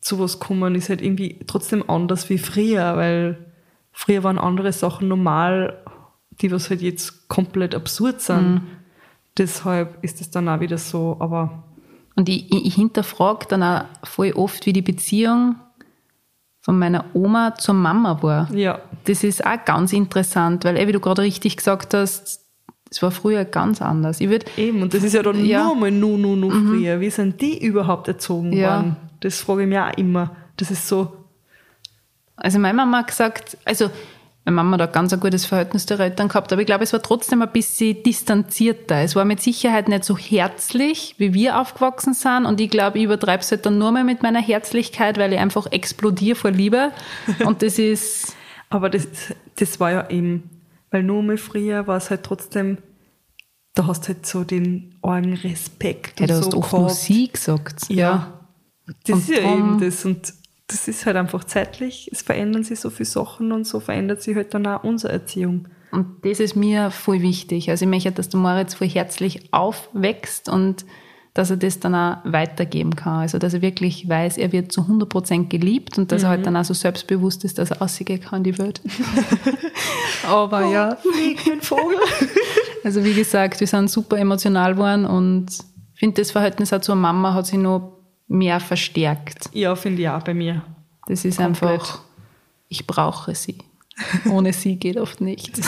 [SPEAKER 2] zu was kommen, ist halt irgendwie trotzdem anders wie früher, weil früher waren andere Sachen normal, die was halt jetzt komplett absurd sind.
[SPEAKER 1] Mhm.
[SPEAKER 2] Deshalb ist es dann auch wieder so, aber
[SPEAKER 1] Und ich, ich, hinterfrage dann auch voll oft, wie die Beziehung von meiner Oma zur Mama war.
[SPEAKER 2] ja,
[SPEAKER 1] Das ist auch ganz interessant, weil, wie du gerade richtig gesagt hast, es war früher ganz anders. Ich würde,
[SPEAKER 2] eben, und das ist ja dann
[SPEAKER 1] Ja. Mhm.
[SPEAKER 2] nur mal nur, nur, nur früher. Wie sind die überhaupt erzogen
[SPEAKER 1] ja,
[SPEAKER 2] worden? Das frage ich mich auch immer. Das ist so,
[SPEAKER 1] Also meine Mama hat gesagt, also meine Mama hat ein ganz ein gutes Verhältnis der Eltern gehabt, aber ich glaube, es war trotzdem ein bisschen distanzierter. Es war mit Sicherheit nicht so herzlich, wie wir aufgewachsen sind. Und ich glaube, ich übertreibe es halt dann nur mehr mit meiner Herzlichkeit, weil ich einfach explodiere vor Liebe. Und das ist, [LAUGHS]
[SPEAKER 2] aber das, das war ja eben, weil nur mal früher war es halt trotzdem, da hast du halt so den argen Respekt.
[SPEAKER 1] ja,
[SPEAKER 2] und
[SPEAKER 1] du hast
[SPEAKER 2] so
[SPEAKER 1] oft
[SPEAKER 2] gehabt.
[SPEAKER 1] Musik gesagt.
[SPEAKER 2] Ja. Das
[SPEAKER 1] Und
[SPEAKER 2] ist ja eben das. Und das ist halt einfach zeitlich. Es verändern sich so viele Sachen und so verändert sich halt dann auch unsere Erziehung.
[SPEAKER 1] Und das ist mir voll wichtig. Also ich möchte, dass der Moritz voll herzlich aufwächst und dass er das dann auch weitergeben kann. Also dass er wirklich weiß, er wird zu 100% geliebt und dass er halt dann auch so selbstbewusst ist, dass er rausgehen kann in die Welt. [LAUGHS] Aber ja,
[SPEAKER 2] Flieg ein Vogel. [LAUGHS]
[SPEAKER 1] also wie gesagt, wir sind super emotional geworden und ich finde, das Verhältnis auch zur Mama hat sich noch mehr verstärkt.
[SPEAKER 2] ja, finde ich auch bei mir.
[SPEAKER 1] Das ist
[SPEAKER 2] Komplett.
[SPEAKER 1] einfach, ich brauche sie. Ohne sie geht oft nichts.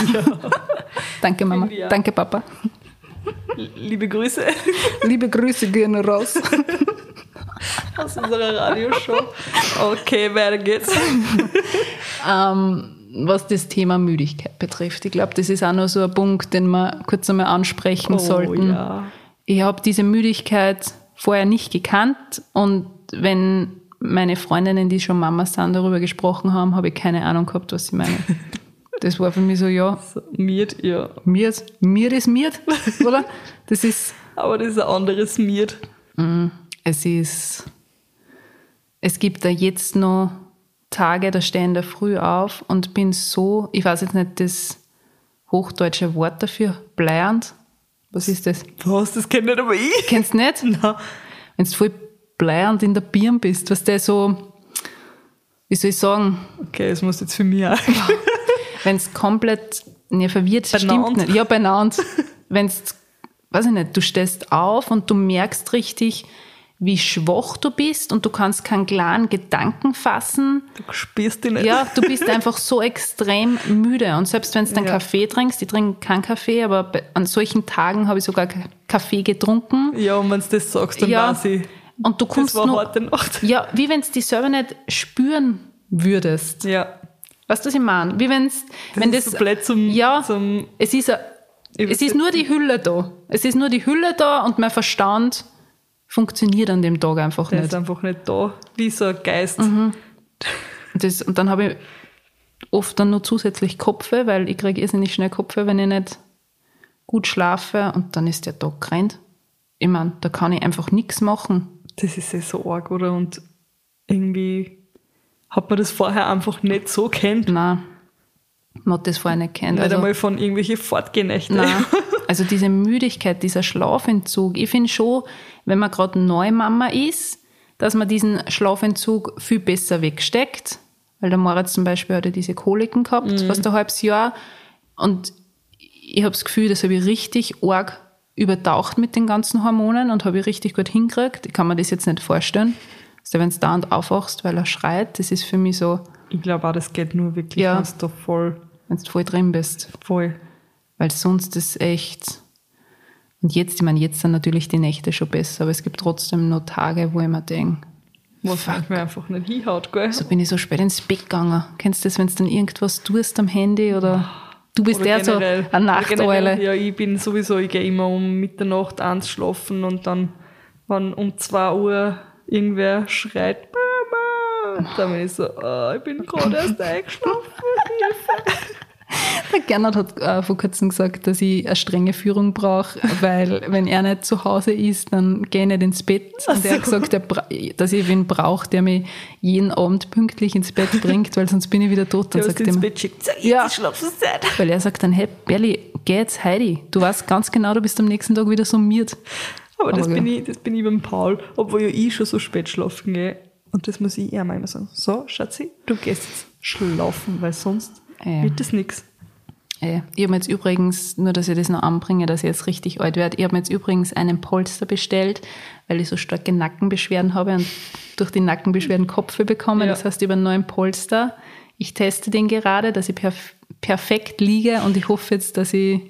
[SPEAKER 1] [LAUGHS] Danke Mama, danke Papa.
[SPEAKER 2] Liebe Grüße
[SPEAKER 1] Liebe Grüße gehen raus.
[SPEAKER 2] aus unserer Radioshow. Okay, weiter geht's.
[SPEAKER 1] ähm, was das Thema Müdigkeit betrifft. Ich glaube, das ist auch noch so ein Punkt, den wir kurz einmal ansprechen sollten.
[SPEAKER 2] Oh, ja.
[SPEAKER 1] Ich habe diese Müdigkeit vorher nicht gekannt und wenn meine Freundinnen, die schon Mamas sind, darüber gesprochen haben, habe ich keine Ahnung gehabt, was sie meinen. [LAUGHS] Das war für mich so, ja,
[SPEAKER 2] So, ja.
[SPEAKER 1] mir ist, mir ist Miert, oder? Das ist,
[SPEAKER 2] Aber das ist ein anderes Miet.
[SPEAKER 1] es ist, es gibt da jetzt noch Tage, da stehe ich in der Früh auf und bin so, ich weiß jetzt nicht das hochdeutsche Wort dafür, bleiernd. Was ist das?
[SPEAKER 2] Was, das kennt nicht aber ich.
[SPEAKER 1] Kennst du nicht? [LAUGHS]
[SPEAKER 2] Nein.
[SPEAKER 1] Wenn du voll bleiernd in der Birn bist, was der so, wie soll ich sagen,
[SPEAKER 2] Okay, das muss jetzt für mich auch.
[SPEAKER 1] wenn es komplett, ne, verwirrt stimmt
[SPEAKER 2] Benannt.
[SPEAKER 1] nicht. Ja, benannt. [LAUGHS] wenn es, weiß ich nicht, du stehst auf und du merkst richtig, wie schwach du bist und du kannst keinen klaren Gedanken fassen.
[SPEAKER 2] Du spürst dich nicht.
[SPEAKER 1] Ja, du bist [LAUGHS] einfach so extrem müde. Und selbst wenn du dann
[SPEAKER 2] Ja.
[SPEAKER 1] Kaffee trinkst, ich trinke keinen Kaffee, aber an solchen Tagen habe ich sogar Kaffee getrunken.
[SPEAKER 2] Ja, und wenn du das sagst, dann
[SPEAKER 1] Ja.
[SPEAKER 2] weiß ich.
[SPEAKER 1] Und du
[SPEAKER 2] Das
[SPEAKER 1] kommst
[SPEAKER 2] war
[SPEAKER 1] nur,
[SPEAKER 2] harte Nacht.
[SPEAKER 1] ja, wie wenn du dich selber nicht spüren würdest.
[SPEAKER 2] Ja.
[SPEAKER 1] Weißt du, was ich meine? Wie wenn's, wenn
[SPEAKER 2] ist
[SPEAKER 1] das,
[SPEAKER 2] so blöd zum,
[SPEAKER 1] ja,
[SPEAKER 2] zum
[SPEAKER 1] es ist, a, es ist nur die Hülle da. Es ist nur die Hülle da und mein Verstand funktioniert an dem Tag einfach
[SPEAKER 2] der
[SPEAKER 1] nicht.
[SPEAKER 2] ist einfach nicht da. Wie so ein Geist.
[SPEAKER 1] Und, das, und dann habe ich oft dann noch zusätzlich Kopfweh, weil ich kriege irrsinnig schnell Kopfweh, wenn ich nicht gut schlafe und dann ist der Tag gerannt. Ich meine, da kann ich einfach nichts machen.
[SPEAKER 2] Das ist ja so arg, oder? Und irgendwie hat man das vorher einfach nicht so kennt.
[SPEAKER 1] Nein, man hat das vorher nicht kennt.
[SPEAKER 2] Nicht
[SPEAKER 1] Also,
[SPEAKER 2] einmal von irgendwelchen Fortgehennächten.
[SPEAKER 1] Nein. [LAUGHS] Also diese Müdigkeit, dieser Schlafentzug. Ich finde schon, wenn man gerade neue Mama ist, dass man diesen Schlafentzug viel besser wegsteckt. Weil der Moritz zum Beispiel hatte diese Koliken gehabt, fast ein halbes Jahr. Und ich habe das Gefühl, das habe ich richtig arg übertaucht mit den ganzen Hormonen und habe ich richtig gut hingekriegt. Ich kann mir das jetzt nicht vorstellen. Also wenn du da und aufwachst, weil er schreit, das ist für mich so,
[SPEAKER 2] Ich glaube auch, das geht nur wirklich,
[SPEAKER 1] Ja.
[SPEAKER 2] wenn du da voll,
[SPEAKER 1] wenn du voll drin bist.
[SPEAKER 2] voll.
[SPEAKER 1] Weil sonst ist echt. Und jetzt, ich meine, jetzt sind natürlich die Nächte schon besser, aber es gibt trotzdem noch Tage, wo ich mir denke,
[SPEAKER 2] Was mir einfach nicht hinhaut, gell?
[SPEAKER 1] so bin ich so spät ins Bett gegangen. Kennst du das, wenn du dann irgendwas tust am Handy oder du bist
[SPEAKER 2] Oder
[SPEAKER 1] der so
[SPEAKER 2] generell-
[SPEAKER 1] eine
[SPEAKER 2] oder generell,
[SPEAKER 1] Nachteule?
[SPEAKER 2] Ja, ich bin sowieso, ich gehe immer um Mitternacht eins schlafen und dann, wenn um 2 Uhr irgendwer schreit, Mama, dann bin ich so, ah, ich bin gerade erst [LAUGHS] eingeschlafen. Hilfe. [LAUGHS]
[SPEAKER 1] Der Gernot hat äh, vor kurzem gesagt, dass ich eine strenge Führung brauche, weil wenn er nicht zu Hause ist, dann gehe ich nicht ins Bett. Und er hat gesagt, dass ich wen brauche, der mich jeden Abend pünktlich ins Bett bringt, weil sonst bin ich wieder tot. Dann sagt er
[SPEAKER 2] ins
[SPEAKER 1] immer,
[SPEAKER 2] Bett schickt, so,
[SPEAKER 1] Ja. Weil er sagt dann, hey, Berli, geh jetzt Heidi. Du weißt ganz genau, du bist am nächsten Tag wieder summiert.
[SPEAKER 2] Aber das
[SPEAKER 1] Aber
[SPEAKER 2] bin,
[SPEAKER 1] ja.
[SPEAKER 2] ich, das bin ich beim Paul, obwohl ja ich schon so spät schlafen gehe. Und das muss ich ihm immer sagen. So, Schatzi, du gehst jetzt schlafen, weil sonst
[SPEAKER 1] Ja.
[SPEAKER 2] wird das nichts.
[SPEAKER 1] Äh, Ich habe mir jetzt übrigens, nur dass ich das noch anbringe, dass ich jetzt richtig alt werde, ich habe mir jetzt übrigens einen Polster bestellt, weil ich so starke Nackenbeschwerden habe und durch die Nackenbeschwerden Kopfweh bekomme.
[SPEAKER 2] Ja.
[SPEAKER 1] Das heißt, über einen neuen Polster. Ich teste den gerade, dass ich perf perfekt liege und ich hoffe jetzt, dass ich,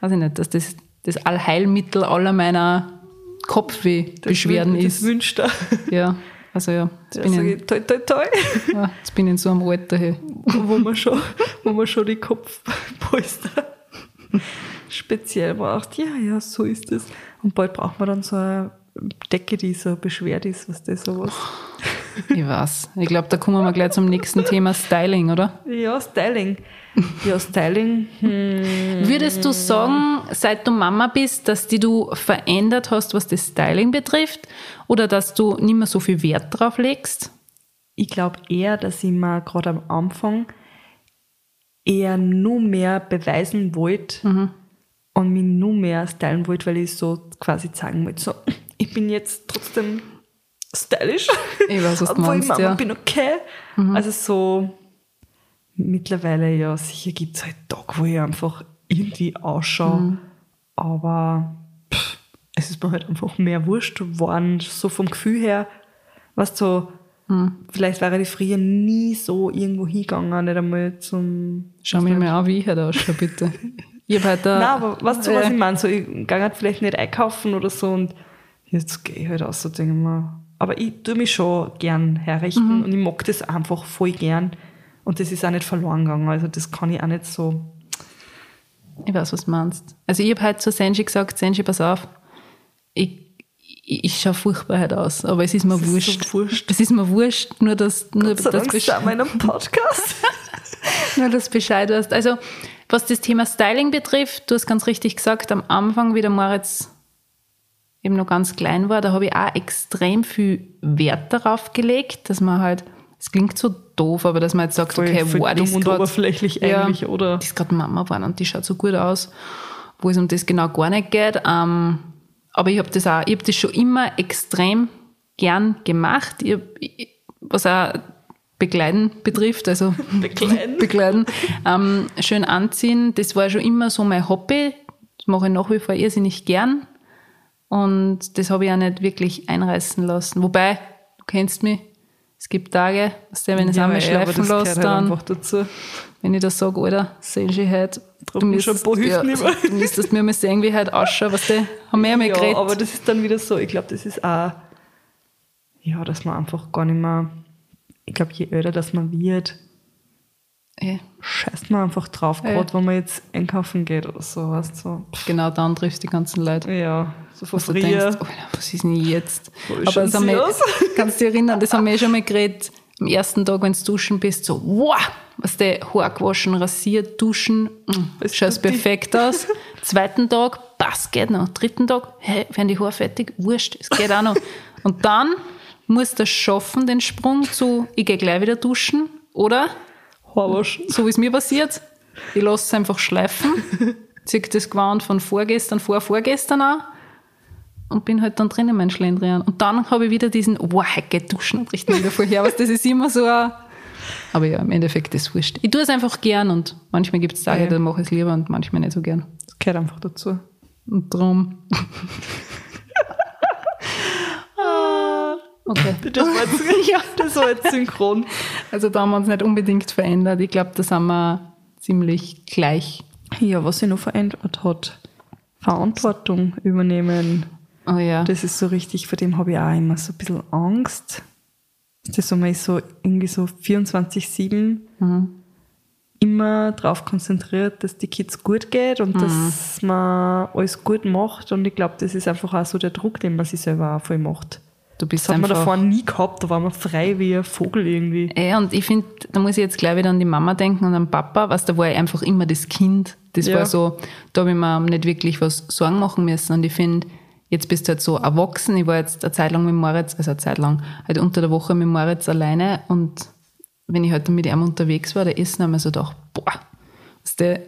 [SPEAKER 1] weiß ich nicht, dass das das Allheilmittel aller meiner Kopfwehbeschwerden
[SPEAKER 2] das
[SPEAKER 1] ist.
[SPEAKER 2] wünscht er.
[SPEAKER 1] Ja, [LAUGHS] Also ja, jetzt, bin, ich,
[SPEAKER 2] toi, toi, toi. [LAUGHS]
[SPEAKER 1] ja, jetzt bin ich in so einem Alter. Hey.
[SPEAKER 2] wo man schon, wo man schon die Kopfpolster [LAUGHS] speziell braucht. Ja, ja, so ist es. Und bald braucht man dann so eine Decke, die so beschwert ist, was das sowas.
[SPEAKER 1] Ich weiß. Ich glaube, da kommen wir gleich zum nächsten Thema Styling, oder?
[SPEAKER 2] Ja, Styling. Ja, Styling. Hm.
[SPEAKER 1] Würdest du sagen, seit du Mama bist, dass die du verändert hast, was das Styling betrifft? Oder dass du nicht mehr so viel Wert drauf legst?
[SPEAKER 2] Ich glaube eher, dass ich mir gerade am Anfang eher nur mehr beweisen wollte und mich nur mehr stylen wollte, weil ich so quasi zeigen wollte, so, ich bin jetzt trotzdem stylisch.
[SPEAKER 1] Ich weiß, was du [LAUGHS]
[SPEAKER 2] Obwohl ich
[SPEAKER 1] meinst,
[SPEAKER 2] Mama
[SPEAKER 1] ja.
[SPEAKER 2] bin okay. Also so mittlerweile ja, sicher gibt es halt Tage, wo ich einfach irgendwie ausschaue, aber pff, es ist mir halt einfach mehr wurscht geworden, so vom Gefühl her, weißt du, so, vielleicht wäre ich früher nie so irgendwo hingegangen, nicht einmal zum...
[SPEAKER 1] Schau mich mal an, wie ich heute ausschaue, bitte. Ich habe heute
[SPEAKER 2] Nein, aber weißt du, was
[SPEAKER 1] äh,
[SPEAKER 2] ich meine? So, ich gehe halt vielleicht nicht einkaufen oder so und jetzt gehe ich halt aus, so denke ich mir. Aber ich tue mich schon gern herrichten und ich mag das einfach voll gern. Und das ist auch nicht verloren gegangen. Also das kann ich auch nicht so.
[SPEAKER 1] Ich weiß, was du meinst. Also ich habe heute zu Senji gesagt, Senji, pass auf, ich, ich, ich schaue furchtbar heute aus, aber es ist mir
[SPEAKER 2] ist so
[SPEAKER 1] wurscht.
[SPEAKER 2] wurscht.
[SPEAKER 1] Es ist mir wurscht, nur dass, nur,
[SPEAKER 2] Gott sei
[SPEAKER 1] dass
[SPEAKER 2] Dank
[SPEAKER 1] Besch-
[SPEAKER 2] sind wir in einem Podcast.
[SPEAKER 1] nur dass du Bescheid weißt. Also, was das Thema Styling betrifft, du hast ganz richtig gesagt, am Anfang, wie der Moritz eben noch ganz klein war, da habe ich auch extrem viel Wert darauf gelegt, dass man halt, es klingt so doof, aber dass man jetzt sagt,
[SPEAKER 2] Voll-
[SPEAKER 1] okay, wow, die ist grad-
[SPEAKER 2] oberflächlich eigentlich, oder?
[SPEAKER 1] Die ist gerade Mama geworden und die schaut so gut aus, wo es um das genau gar nicht geht. Ähm, aber ich habe das auch, ich habe das schon immer extrem gern gemacht. Ich ich, was auch Bekleiden betrifft, also [LAUGHS]
[SPEAKER 2] Bekleiden? [LAUGHS]
[SPEAKER 1] Bekleiden, ähm, schön anziehen, das war schon immer so mein Hobby. Das mache ich nach wie vor irrsinnig gern. Und das habe ich auch nicht wirklich einreißen lassen. Wobei, du kennst mich, es gibt Tage, weißt du, wenn ich es einmal schleifen
[SPEAKER 2] das
[SPEAKER 1] lasse,
[SPEAKER 2] halt
[SPEAKER 1] dann,
[SPEAKER 2] dazu.
[SPEAKER 1] wenn ich das sage, Alter, sehen Sie heute, du
[SPEAKER 2] Drum schon ein paar über.
[SPEAKER 1] du müsstest mir mal sehen, wie heute ausschaue, weißt du, haben wir ja mal
[SPEAKER 2] Ja,
[SPEAKER 1] geredet.
[SPEAKER 2] aber das ist dann wieder so, ich glaube, das ist auch, ja, dass man einfach gar nicht mehr, ich glaube, je älter das man wird,
[SPEAKER 1] Eh,
[SPEAKER 2] scheißt man einfach drauf,
[SPEAKER 1] Ja.
[SPEAKER 2] gerade wenn man jetzt einkaufen geht oder so, weißt so.
[SPEAKER 1] genau, dann triffst du die ganzen Leute.
[SPEAKER 2] Ja, so von
[SPEAKER 1] Was du denkst, Alter, was ist denn jetzt?
[SPEAKER 2] Wo
[SPEAKER 1] Aber das haben wir, [LAUGHS] kannst du dich erinnern, das haben wir eh schon mal geredet, am ersten Tag, wenn du duschen bist, so, wow, was der Haar gewaschen, rasiert, duschen, mm, schaust
[SPEAKER 2] tut die?
[SPEAKER 1] perfekt aus. [LAUGHS] Zweiten Tag, passt, geht noch. Dritten Tag, hey, werden die Haare fertig? Wurscht, es geht auch noch. Und dann musst du es schaffen, den Sprung zu, ich gehe gleich wieder duschen, oder?
[SPEAKER 2] Haarwaschen.
[SPEAKER 1] so wie es mir passiert. Ich lasse es einfach schleifen, ziehe das Gewand von vorgestern, vor vorgestern an und bin halt dann drin in meinen Schlendrian. Und dann habe ich wieder diesen, wow, heute geht duschen und richten wieder vorher. Aber das ist immer so ein, aber ja, im Endeffekt ist es wurscht. Ich tue es einfach gern und manchmal gibt es Tage,
[SPEAKER 2] Ja.
[SPEAKER 1] da mache ich es lieber und manchmal nicht so gern.
[SPEAKER 2] Das gehört einfach dazu.
[SPEAKER 1] Und drum. Okay. [LAUGHS]
[SPEAKER 2] Das war jetzt, [LAUGHS] ja. das war jetzt synchron.
[SPEAKER 1] Also da haben wir uns nicht unbedingt verändert. Ich glaube, da sind wir ziemlich gleich.
[SPEAKER 2] Ja, was sich noch verändert hat, Verantwortung übernehmen.
[SPEAKER 1] Oh ja.
[SPEAKER 2] Das ist so richtig, vor dem habe ich auch immer so ein bisschen Angst. Das so, man ist so irgendwie so 24-7 immer darauf konzentriert, dass die Kids gut geht und dass man alles gut macht. Und ich glaube, das ist einfach auch so der Druck, den man sich selber auch voll macht.
[SPEAKER 1] Du bist
[SPEAKER 2] Das man
[SPEAKER 1] einfach
[SPEAKER 2] davor nie gehabt, da war man frei wie ein Vogel irgendwie.
[SPEAKER 1] Ja, und ich finde, da muss ich jetzt gleich wieder an die Mama denken und an Papa, was da war ich einfach immer das Kind. Das
[SPEAKER 2] Ja.
[SPEAKER 1] war so, da habe ich mir nicht wirklich was Sorgen machen müssen. Und ich finde, jetzt bist du halt so erwachsen. Ich war jetzt eine Zeit lang mit Moritz, also eine Zeit lang, halt unter der Woche mit Moritz alleine. Und wenn ich halt mit ihm unterwegs war, da ich mir so gedacht, boah, weißt du,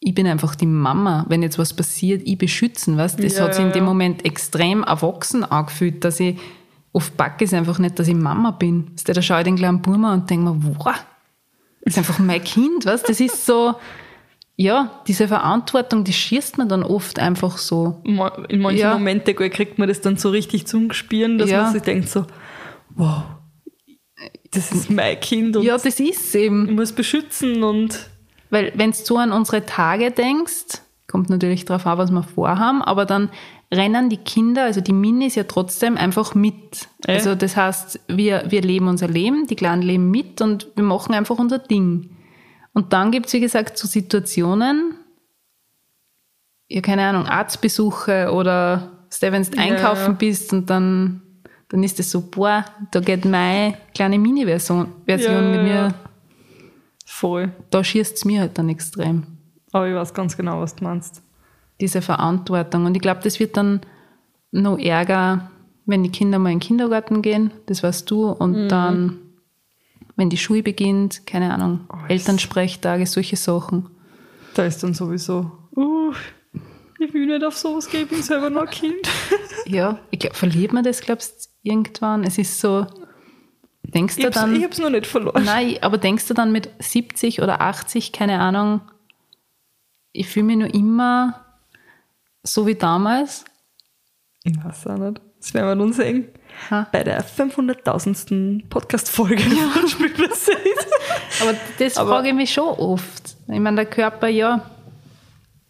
[SPEAKER 1] ich bin einfach die Mama. Wenn jetzt was passiert, ich beschützen, weißt? Das
[SPEAKER 2] Ja,
[SPEAKER 1] hat sich in dem. Moment extrem erwachsen angefühlt, dass ich oft backe es einfach nicht, dass ich Mama bin. Da schaue ich den kleinen Burma und denke mir, wow, das ist einfach mein Kind, weißt Das ist so, ja, diese Verantwortung, die schießt man dann oft einfach so.
[SPEAKER 2] In manchen
[SPEAKER 1] Ja.
[SPEAKER 2] Momenten kriegt man das dann so richtig zum Gespüren, dass
[SPEAKER 1] Ja.
[SPEAKER 2] man sich denkt so, wow, das ist mein Kind
[SPEAKER 1] Ja, das ist eben.
[SPEAKER 2] ich muss beschützen und
[SPEAKER 1] Weil wenn du so an unsere Tage denkst, kommt natürlich darauf an, was wir vorhaben, aber dann rennen die Kinder, also die Minis ja trotzdem einfach mit.
[SPEAKER 2] Äh?
[SPEAKER 1] Also das heißt, wir, wir leben unser Leben, die Kleinen leben mit und wir machen einfach unser Ding. Und dann gibt's wie gesagt, so Situationen, ja, keine Ahnung, Arztbesuche oder wenn du
[SPEAKER 2] Ja,
[SPEAKER 1] einkaufen bist und dann, dann ist es so, boah, da geht meine kleine Mini-Version Version
[SPEAKER 2] Ja,
[SPEAKER 1] mit mir.
[SPEAKER 2] Voll.
[SPEAKER 1] da schießt es mir halt dann extrem.
[SPEAKER 2] Aber ich weiß ganz genau, was du meinst.
[SPEAKER 1] Diese Verantwortung. Und ich glaube, das wird dann noch ärger, wenn die Kinder mal in den Kindergarten gehen, das weißt du, und dann, wenn die Schule beginnt, keine Ahnung,
[SPEAKER 2] Oh,
[SPEAKER 1] Elternsprechtage, solche Sachen.
[SPEAKER 2] Da ist dann sowieso, uh, ich will nicht auf sowas gehen, ich bin selber noch ein Kind. [LAUGHS]
[SPEAKER 1] Ja, ich glaube, verliert man das, glaubst du, irgendwann? Es ist so, denkst
[SPEAKER 2] Ich
[SPEAKER 1] du dann,
[SPEAKER 2] ich hab's noch nicht verloren.
[SPEAKER 1] nein, aber denkst du dann mit 70 oder 80, keine Ahnung, ich fühle mich nur immer so wie damals.
[SPEAKER 2] Ich weiß auch nicht. Das werden wir nun sehen.
[SPEAKER 1] Ha.
[SPEAKER 2] Bei der 500.000. Podcast-Folge von Spielplatz [LAUGHS]
[SPEAKER 1] Aber das
[SPEAKER 2] Aber-
[SPEAKER 1] frage ich mich schon oft. Ich meine, der Körper, ja.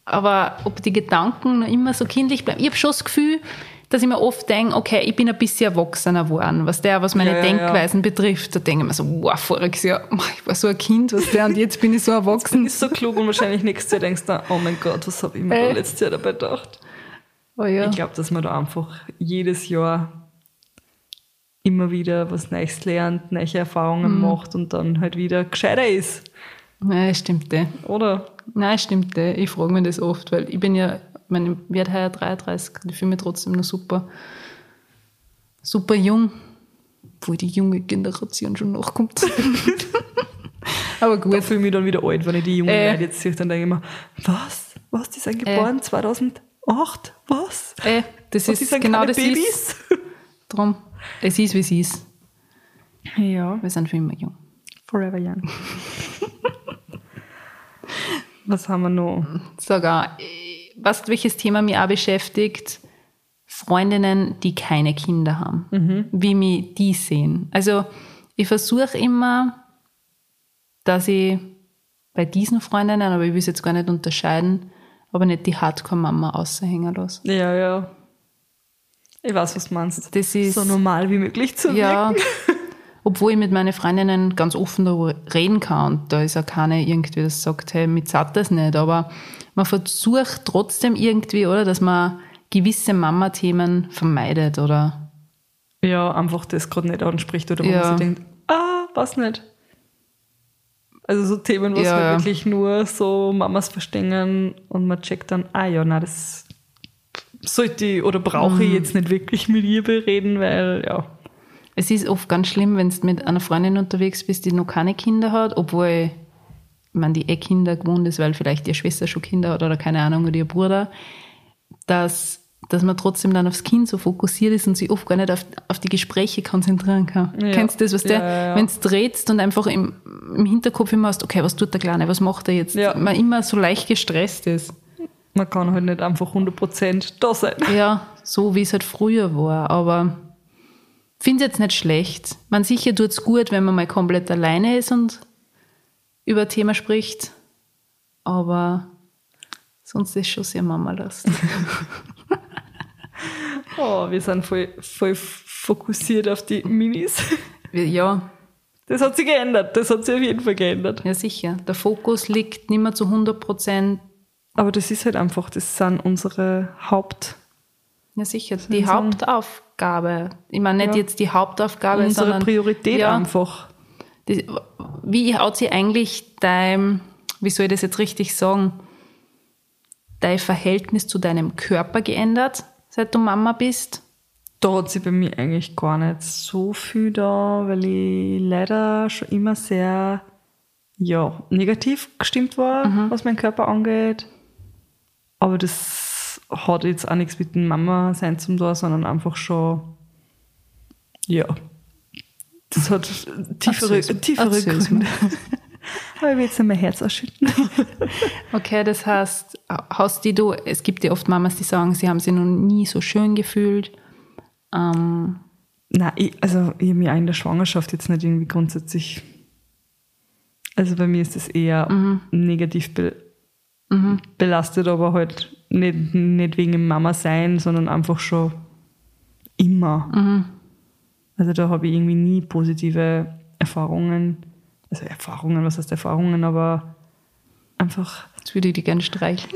[SPEAKER 1] Aber ob die Gedanken immer so kindlich bleiben. Ich habe schon das Gefühl, dass ich mir oft denke, okay, ich bin ein bisschen erwachsener geworden, was der, was meine
[SPEAKER 2] Ja, ja,
[SPEAKER 1] Denkweisen betrifft. Da denke ich mir so, wow, voriges Jahr, [LAUGHS] ich war so ein Kind, was der, und jetzt bin ich so erwachsen.
[SPEAKER 2] ist so klug und wahrscheinlich nächstes Jahr denkst du, oh mein Gott, was habe ich mir
[SPEAKER 1] Äh.
[SPEAKER 2] da letztes Jahr dabei gedacht?
[SPEAKER 1] Oh ja.
[SPEAKER 2] Ich glaube, dass man da einfach jedes Jahr immer wieder was Neues lernt, neue Erfahrungen macht und dann halt wieder gescheiter ist,
[SPEAKER 1] Nein, stimmt. eh.
[SPEAKER 2] oder?
[SPEAKER 1] Nein, stimmt. eh. Ich frage mich das oft, weil ich bin ja, meine, ich werde heuer 33, ich fühle mich trotzdem noch super, super jung, obwohl die junge Generation schon nachkommt. [LAUGHS] Aber
[SPEAKER 2] Da
[SPEAKER 1] gut.
[SPEAKER 2] fühle ich mich dann wieder alt, wenn ich die jungen
[SPEAKER 1] Äh.
[SPEAKER 2] Leute jetzt sehe, dann denke ich mir, was? Was, die sind geboren 2008? Was?
[SPEAKER 1] Äh, das
[SPEAKER 2] Was,
[SPEAKER 1] ist genau das
[SPEAKER 2] Babys?
[SPEAKER 1] ist. [LAUGHS] Drum, es ist, wie es ist.
[SPEAKER 2] Ja,
[SPEAKER 1] Wir sind für immer jung.
[SPEAKER 2] forever young. [LAUGHS] was haben wir noch?
[SPEAKER 1] Sag du, welches Thema mich auch beschäftigt? Freundinnen, die keine Kinder haben. Wie mich die sehen. Also, ich versuche immer, dass ich bei diesen Freundinnen, aber ich will es jetzt gar nicht unterscheiden, aber nicht die Hardcore-Mama aushängen lasse.
[SPEAKER 2] Ja, ja. Ich weiß, was du meinst.
[SPEAKER 1] Das ist-
[SPEAKER 2] so normal wie möglich zu
[SPEAKER 1] Ja,
[SPEAKER 2] wirken.
[SPEAKER 1] Obwohl ich mit meinen Freundinnen ganz offen darüber reden kann und da ist auch keine irgendwie, das sagt, hey, mit satt das nicht, aber man versucht trotzdem irgendwie, oder, dass man gewisse Mama-Themen vermeidet, oder?
[SPEAKER 2] Ja, einfach das gerade nicht anspricht oder wo
[SPEAKER 1] Ja.
[SPEAKER 2] man sich denkt, ah, was nicht. Also so Themen, was
[SPEAKER 1] Ja,
[SPEAKER 2] halt
[SPEAKER 1] ja.
[SPEAKER 2] wirklich nur so Mamas verstehen und man checkt dann, ah ja, na das sollte ich oder brauche
[SPEAKER 1] Mhm.
[SPEAKER 2] ich jetzt nicht wirklich mit ihr bereden, weil ja.
[SPEAKER 1] Es ist oft ganz schlimm, wenn du mit einer Freundin unterwegs bist, die noch keine Kinder hat, obwohl man die eh Kinder gewohnt ist, weil vielleicht ihre Schwester schon Kinder hat oder keine Ahnung, oder ihr Bruder, dass, dass man trotzdem dann aufs Kind so fokussiert ist und sich oft gar nicht auf, auf die Gespräche konzentrieren kann.
[SPEAKER 2] Ja.
[SPEAKER 1] Kennst du das, was der,
[SPEAKER 2] Ja, ja,
[SPEAKER 1] wenn du drehst und einfach im, im Hinterkopf immer hast, okay, was tut der Kleine, was macht er jetzt?
[SPEAKER 2] Ja.
[SPEAKER 1] Man immer so leicht gestresst ist.
[SPEAKER 2] Man kann halt nicht einfach 100% da sein.
[SPEAKER 1] Ja, so wie es halt früher war. Aber ich finde es jetzt nicht schlecht. Man sicher tut es gut, wenn man mal komplett alleine ist und über ein Thema spricht. Aber sonst ist es schon sehr Mama-lastig. [LAUGHS]
[SPEAKER 2] Oh, wir sind voll, voll fokussiert auf die Minis.
[SPEAKER 1] ja,
[SPEAKER 2] Das hat sich geändert. Das hat sich auf jeden Fall geändert.
[SPEAKER 1] ja, sicher. Der Fokus liegt nicht mehr zu 100 Prozent.
[SPEAKER 2] Aber das ist halt einfach, das sind unsere Haupt,
[SPEAKER 1] Ja, sicher. Die
[SPEAKER 2] sagen?
[SPEAKER 1] Hauptaufgabe. Ich meine nicht
[SPEAKER 2] Ja.
[SPEAKER 1] jetzt die Hauptaufgabe,
[SPEAKER 2] unsere
[SPEAKER 1] sondern
[SPEAKER 2] Priorität
[SPEAKER 1] ja,
[SPEAKER 2] einfach.
[SPEAKER 1] Das, wie hat sich eigentlich dein, wie soll ich das jetzt richtig sagen, dein Verhältnis zu deinem Körper geändert, seit du Mama bist?
[SPEAKER 2] Da hat sich bei mir eigentlich gar nicht so viel da, weil ich leider schon immer sehr ja, negativ gestimmt war, was meinen Körper angeht. Aber das hat jetzt auch nichts mit dem Mama-Sein zum tun, sondern einfach schon, ja, das hat tiefere, tiefere Gründe. [LAUGHS] Aber ich will jetzt nicht mein Herz ausschütten. [LAUGHS]
[SPEAKER 1] Okay, das heißt, hast die du, es gibt ja oft Mamas, die sagen, sie haben sich noch nie so schön gefühlt. Ähm,
[SPEAKER 2] Nein, ich, also ich habe mich auch in der Schwangerschaft jetzt nicht irgendwie grundsätzlich. Also bei mir ist das eher
[SPEAKER 1] Mhm.
[SPEAKER 2] negativ be belastet, aber halt nicht, nicht wegen dem Mama sein, sondern einfach schon immer. Also da habe ich irgendwie nie positive Erfahrungen, also Erfahrungen, was heißt Erfahrungen, aber einfach
[SPEAKER 1] Jetzt würde ich die gerne streicheln.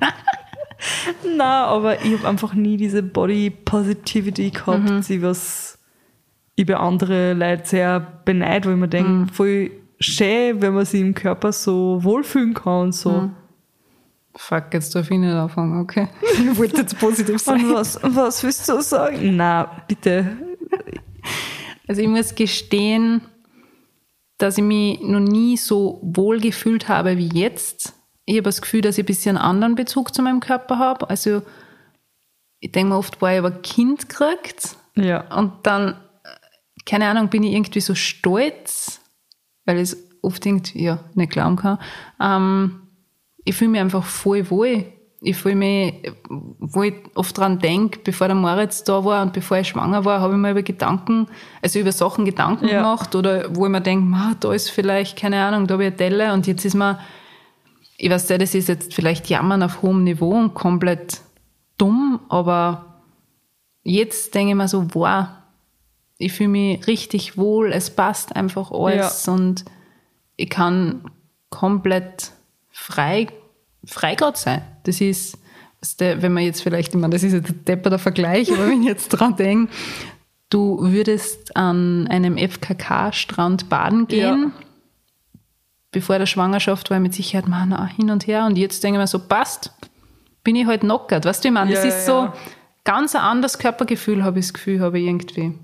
[SPEAKER 1] [LAUGHS]
[SPEAKER 2] Na, aber ich habe einfach nie diese Body Positivity gehabt, sie was ich bei anderen Leuten sehr beneid, wo ich mir denke, voll schön, wenn man sich im Körper so wohlfühlen kann und so.
[SPEAKER 1] Fuck, jetzt darf ich nicht anfangen, okay. [LAUGHS] Ich wollte jetzt positiv
[SPEAKER 2] Und was, was willst du sagen? Na, bitte.
[SPEAKER 1] Also ich muss gestehen, dass ich mich noch nie so wohl gefühlt habe wie jetzt. Ich habe das Gefühl, dass ich ein bisschen einen anderen Bezug zu meinem Körper habe. Also ich denke mir oft, boah, ich ein Kind gekriegt
[SPEAKER 2] Ja.
[SPEAKER 1] und dann, keine Ahnung, bin ich irgendwie so stolz, weil ich es oft irgendwie, ja, nicht glauben kann. Ähm, ich fühle mich einfach voll wohl. Ich fühle mich, wo ich oft dran denke, bevor der Moritz da war und bevor ich schwanger war, habe ich mir über Gedanken, also über Sachen Gedanken
[SPEAKER 2] Ja.
[SPEAKER 1] gemacht oder wo ich mir denke, da ist vielleicht, keine Ahnung, da habe ich eine Delle und jetzt ist mir, ich weiß nicht, das ist jetzt vielleicht Jammern auf hohem Niveau und komplett dumm, aber jetzt denke ich mir so, wow, ich fühle mich richtig wohl, es passt einfach alles und ich kann komplett frei, frei gerade sein. Das ist, wenn man jetzt vielleicht, ich meine, das ist jetzt ein depperter Vergleich, aber wenn ich jetzt dran denke, du würdest an einem FKK-Strand baden gehen, bevor der Schwangerschaft war ich mit Sicherheit, man, na, hin und her. Und jetzt denke ich mir so, passt, bin ich halt knockert. Weißt du, ich meine, das
[SPEAKER 2] Ja,
[SPEAKER 1] ist
[SPEAKER 2] ja,
[SPEAKER 1] so
[SPEAKER 2] ja.
[SPEAKER 1] ganz ein anderes Körpergefühl, habe ich das Gefühl, habe ich irgendwie.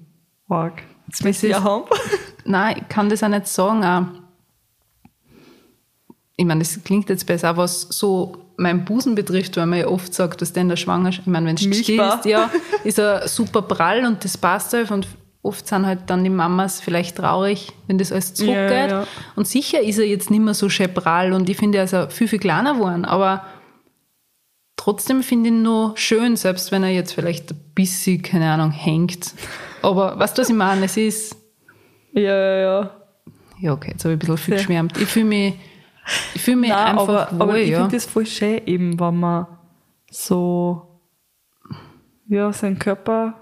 [SPEAKER 2] Arg. Jetzt
[SPEAKER 1] Das
[SPEAKER 2] du ja
[SPEAKER 1] ist-
[SPEAKER 2] haben.
[SPEAKER 1] Nein, ich kann das auch nicht sagen. Auch. Ich meine, das klingt jetzt besser, auch was so meinen Busen betrifft, weil man ja oft sagt, dass der in der Schwangerschaft, ich meine, wenn es
[SPEAKER 2] Milchbar.
[SPEAKER 1] stillst, ja, ist er super prall und das passt halt und oft sind halt dann die Mamas vielleicht traurig, wenn das alles zurückgeht.
[SPEAKER 2] Ja, ja.
[SPEAKER 1] Und sicher ist er jetzt nicht mehr so schön prall und ich finde, er ist auch viel, viel kleiner geworden, aber trotzdem finde ich ihn noch schön, selbst wenn er jetzt vielleicht ein bisschen, keine Ahnung, hängt. Aber weißt du, was ich meine? Es ist,
[SPEAKER 2] Ja, ja, ja.
[SPEAKER 1] ja, okay, jetzt habe ich ein bisschen viel
[SPEAKER 2] Sehr.
[SPEAKER 1] geschwärmt. Ich fühle mich, ich fühle mich
[SPEAKER 2] Nein,
[SPEAKER 1] einfach
[SPEAKER 2] aber,
[SPEAKER 1] wohl,
[SPEAKER 2] aber ich
[SPEAKER 1] ja.
[SPEAKER 2] finde das voll schön, eben, wenn man so ja, seinen Körper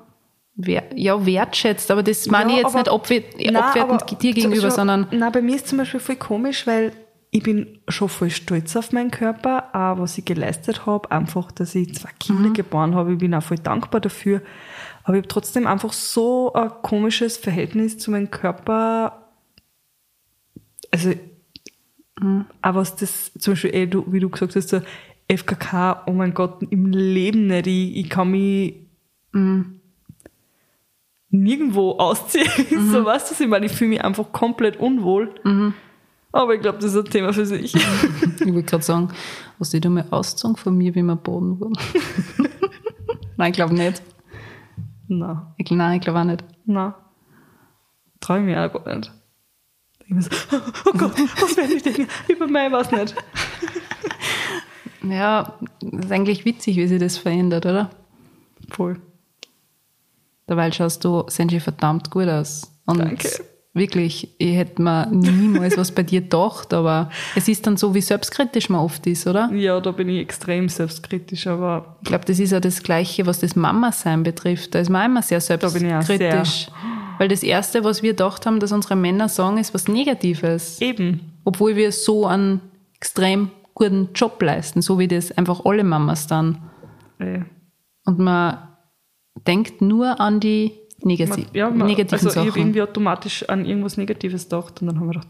[SPEAKER 1] ja, wertschätzt, aber das meine ich
[SPEAKER 2] Ja,
[SPEAKER 1] jetzt
[SPEAKER 2] aber-
[SPEAKER 1] nicht abwe
[SPEAKER 2] Nein,
[SPEAKER 1] abwertend
[SPEAKER 2] aber
[SPEAKER 1] dir gegenüber,
[SPEAKER 2] schon-
[SPEAKER 1] sondern
[SPEAKER 2] Nein, bei mir ist zum Beispiel voll komisch, weil ich bin schon voll stolz auf meinen Körper, auch was ich geleistet habe, einfach, dass ich zwei Kinder
[SPEAKER 1] Mhm.
[SPEAKER 2] geboren habe. Ich bin auch voll dankbar dafür. Aber ich habe trotzdem einfach so ein komisches Verhältnis zu meinem Körper. Also,
[SPEAKER 1] Mhm.
[SPEAKER 2] auch was das, zum Beispiel, eh, du, wie du gesagt hast, so FKK, oh mein Gott, im Leben nicht. Ich, ich kann mich
[SPEAKER 1] Mhm.
[SPEAKER 2] nirgendwo ausziehen. [LAUGHS]
[SPEAKER 1] Mhm.
[SPEAKER 2] So weißt du, was ich meine, ich fühle mich einfach komplett unwohl. Aber ich glaube, das ist ein Thema für sich.
[SPEAKER 1] ich wollte gerade sagen, hast du dir mal ausgezogen von mir, wie wir Boden wurden? [LAUGHS] nein, ich glaube nicht.
[SPEAKER 2] na,
[SPEAKER 1] Ich, nein, ich glaube auch nicht.
[SPEAKER 2] na. Traue ich mich auch gar nicht. Ich bin so, oh Gott, was werden die denken? Über mich was nicht.
[SPEAKER 1] Ja, das ist eigentlich witzig, wie sich das verändert, oder?
[SPEAKER 2] Voll.
[SPEAKER 1] Dabei schaust du, Senji, verdammt gut aus. Und
[SPEAKER 2] Danke.
[SPEAKER 1] wirklich, ich hätte mir niemals was bei dir gedacht, aber es ist dann so, wie selbstkritisch man oft ist, oder?
[SPEAKER 2] Ja, da bin ich extrem selbstkritisch, aber
[SPEAKER 1] Ich glaube, das ist ja das Gleiche, was das Mama-Sein betrifft. Da ist man immer sehr
[SPEAKER 2] bin ich auch
[SPEAKER 1] selbstkritisch. Weil das Erste, was wir gedacht haben, dass unsere Männer sagen, ist was Negatives.
[SPEAKER 2] eben.
[SPEAKER 1] Obwohl wir so einen extrem guten Job leisten, so wie das einfach alle Mamas dann.
[SPEAKER 2] Äh,
[SPEAKER 1] Und man denkt nur an die negati
[SPEAKER 2] ja, man,
[SPEAKER 1] negativen
[SPEAKER 2] also ich habe
[SPEAKER 1] Sachen.
[SPEAKER 2] irgendwie automatisch an irgendwas Negatives gedacht und dann haben wir gedacht,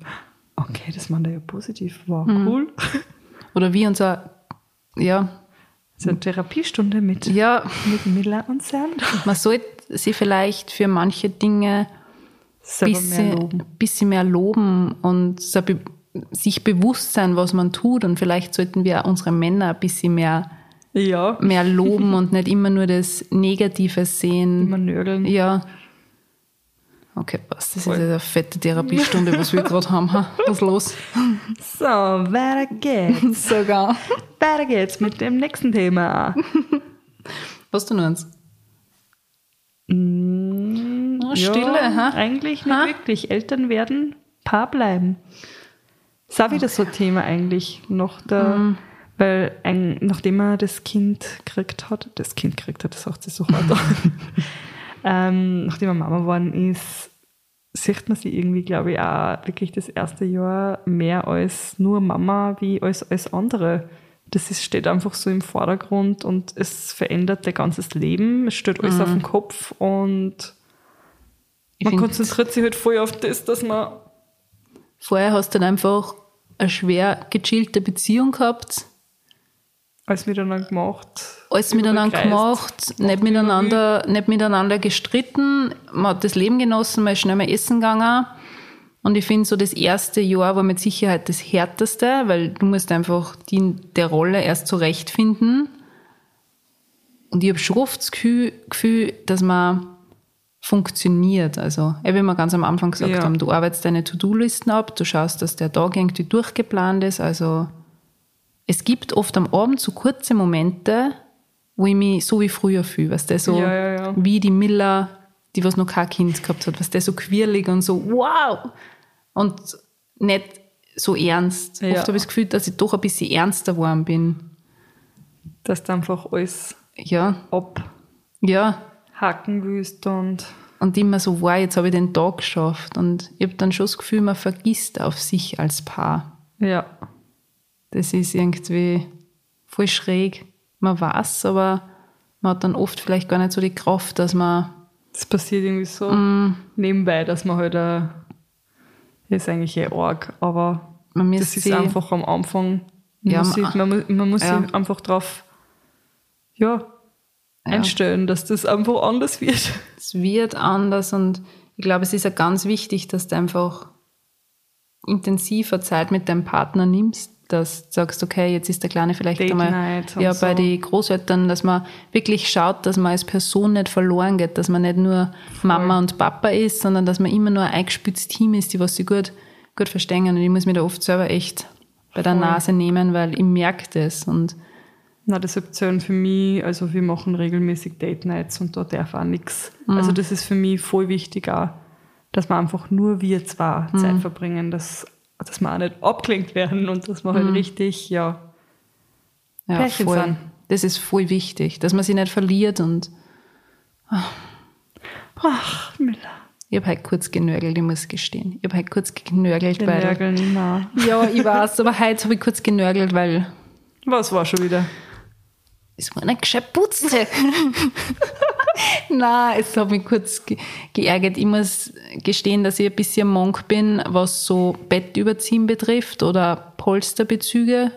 [SPEAKER 2] okay, das meint er ja positiv. Wow,
[SPEAKER 1] Mhm.
[SPEAKER 2] cool. [LAUGHS]
[SPEAKER 1] Oder wie unser, ja,
[SPEAKER 2] So eine Therapiestunde mit,
[SPEAKER 1] ja,
[SPEAKER 2] mit Miller und Sand.
[SPEAKER 1] man sollte sie vielleicht für manche Dinge
[SPEAKER 2] Selber
[SPEAKER 1] bisschen,
[SPEAKER 2] mehr loben.
[SPEAKER 1] bisschen mehr loben und sich bewusst sein, was man tut. Und vielleicht sollten wir unsere Männer ein bisschen mehr,
[SPEAKER 2] Ja,
[SPEAKER 1] mehr loben und nicht immer nur das Negative sehen.
[SPEAKER 2] immer nörgeln.
[SPEAKER 1] Ja. Okay, passt. Das
[SPEAKER 2] Voll.
[SPEAKER 1] ist eine fette Therapiestunde, was wir gerade haben. Ha? Was los?
[SPEAKER 2] So, weiter geht's. [LAUGHS]
[SPEAKER 1] Sogar.
[SPEAKER 2] weiter geht's mit dem nächsten Thema.
[SPEAKER 1] Was du noch eins?
[SPEAKER 2] Mm,
[SPEAKER 1] Oh, Stille, ha?
[SPEAKER 2] Eigentlich nicht
[SPEAKER 1] Ha?
[SPEAKER 2] wirklich. Eltern werden Paar bleiben. Ist auch wieder so ein Thema eigentlich noch da.
[SPEAKER 1] Mhm.
[SPEAKER 2] Weil ein, nachdem er das Kind gekriegt hat, das Kind gekriegt hat, das sagt sie so hart ähm, nachdem er Mama geworden ist, sieht man sie irgendwie, glaube ich, auch wirklich das erste Jahr mehr als nur Mama wie als, als andere. Das ist, steht einfach so im Vordergrund und es verändert dein ganzes Leben. Es steht alles auf den Kopf und
[SPEAKER 1] Ich
[SPEAKER 2] man konzentriert sich halt voll auf das, dass man
[SPEAKER 1] Vorher hast du dann einfach eine schwer gechillte Beziehung gehabt,
[SPEAKER 2] alles miteinander gemacht.
[SPEAKER 1] alles miteinander gemacht, nicht miteinander, nicht miteinander gestritten, man hat das Leben genossen, man ist schnell mal essen gegangen. Und ich finde so das erste Jahr war mit Sicherheit das härteste, weil du musst einfach die in der Rolle erst zurechtfinden. Und ich habe schon oft das Gefühl, dass man funktioniert. Also, eh, wie wir ganz am Anfang gesagt
[SPEAKER 2] Ja.
[SPEAKER 1] haben, du arbeitest deine To-Do-Listen ab, du schaust, dass der Tag irgendwie durchgeplant ist. Also, es gibt oft am Abend so kurze Momente, wo ich mich so wie früher fühle, was der so
[SPEAKER 2] ja, ja.
[SPEAKER 1] wie die Miller, die was noch kein Kind gehabt hat, was der so quirlig und so wow und nicht so ernst.
[SPEAKER 2] Ja.
[SPEAKER 1] Oft habe ich das Gefühl, dass ich doch ein bisschen ernster geworden bin.
[SPEAKER 2] Dass du einfach alles
[SPEAKER 1] Ja,
[SPEAKER 2] abhaken
[SPEAKER 1] ja.
[SPEAKER 2] willst und
[SPEAKER 1] Und immer so, wow, jetzt habe ich den Tag geschafft. Und ich habe dann schon das Gefühl, man vergisst auf sich als Paar.
[SPEAKER 2] ja.
[SPEAKER 1] Das ist irgendwie voll schräg. Man weiß, aber man hat dann oft vielleicht gar nicht so die Kraft, dass man
[SPEAKER 2] Das passiert irgendwie so
[SPEAKER 1] Mm.
[SPEAKER 2] nebenbei, dass man halt äh, ist eigentlich eh arg, aber
[SPEAKER 1] Man
[SPEAKER 2] das ist einfach am Anfang, man
[SPEAKER 1] Ja,
[SPEAKER 2] muss, sich, man, man muss
[SPEAKER 1] ja.
[SPEAKER 2] sich einfach drauf ja,
[SPEAKER 1] Ja.
[SPEAKER 2] einstellen, dass das einfach anders wird. [LAUGHS]
[SPEAKER 1] es wird anders und ich glaube, es ist ja ganz wichtig, dass du einfach intensiver Zeit mit deinem Partner nimmst, dass du sagst, okay, jetzt ist der Kleine vielleicht
[SPEAKER 2] Date
[SPEAKER 1] einmal ja,
[SPEAKER 2] so.
[SPEAKER 1] bei den Großeltern, dass man wirklich schaut, dass man als Person nicht verloren geht, dass man nicht nur Mama und Papa ist, sondern dass man immer nur ein eingespütztes Team ist, die was sie gut, gut verstehen. Und ich muss mich da oft selber echt bei der
[SPEAKER 2] Voll.
[SPEAKER 1] Nase nehmen, weil ich merke das und
[SPEAKER 2] Na, deshalb zählen für mich, also wir machen regelmäßig Date Nights und da darf auch nichts.
[SPEAKER 1] Mhm.
[SPEAKER 2] Also das ist für mich voll wichtig auch, dass wir einfach nur wir zwei
[SPEAKER 1] Mhm.
[SPEAKER 2] Zeit verbringen, dass, dass wir auch nicht abgelenkt werden und dass wir halt richtig, ja,
[SPEAKER 1] ja,
[SPEAKER 2] Pärchen
[SPEAKER 1] voll.
[SPEAKER 2] sind.
[SPEAKER 1] Das ist voll wichtig, dass man sich nicht verliert und
[SPEAKER 2] ach, Miller,
[SPEAKER 1] Ich habe halt kurz genörgelt, ich muss gestehen. Ich habe halt kurz genörgelt,
[SPEAKER 2] den
[SPEAKER 1] weil.
[SPEAKER 2] Nörgeln, na.
[SPEAKER 1] Ja, ich weiß, aber heute habe ich kurz genörgelt, weil
[SPEAKER 2] Was war schon wieder?
[SPEAKER 1] es war nicht gescheit putzt. [LAUGHS] Nein, es hat mich kurz ge geärgert. Ich muss gestehen, dass ich ein bisschen Monk bin, was so Bettüberziehen betrifft oder Polsterbezüge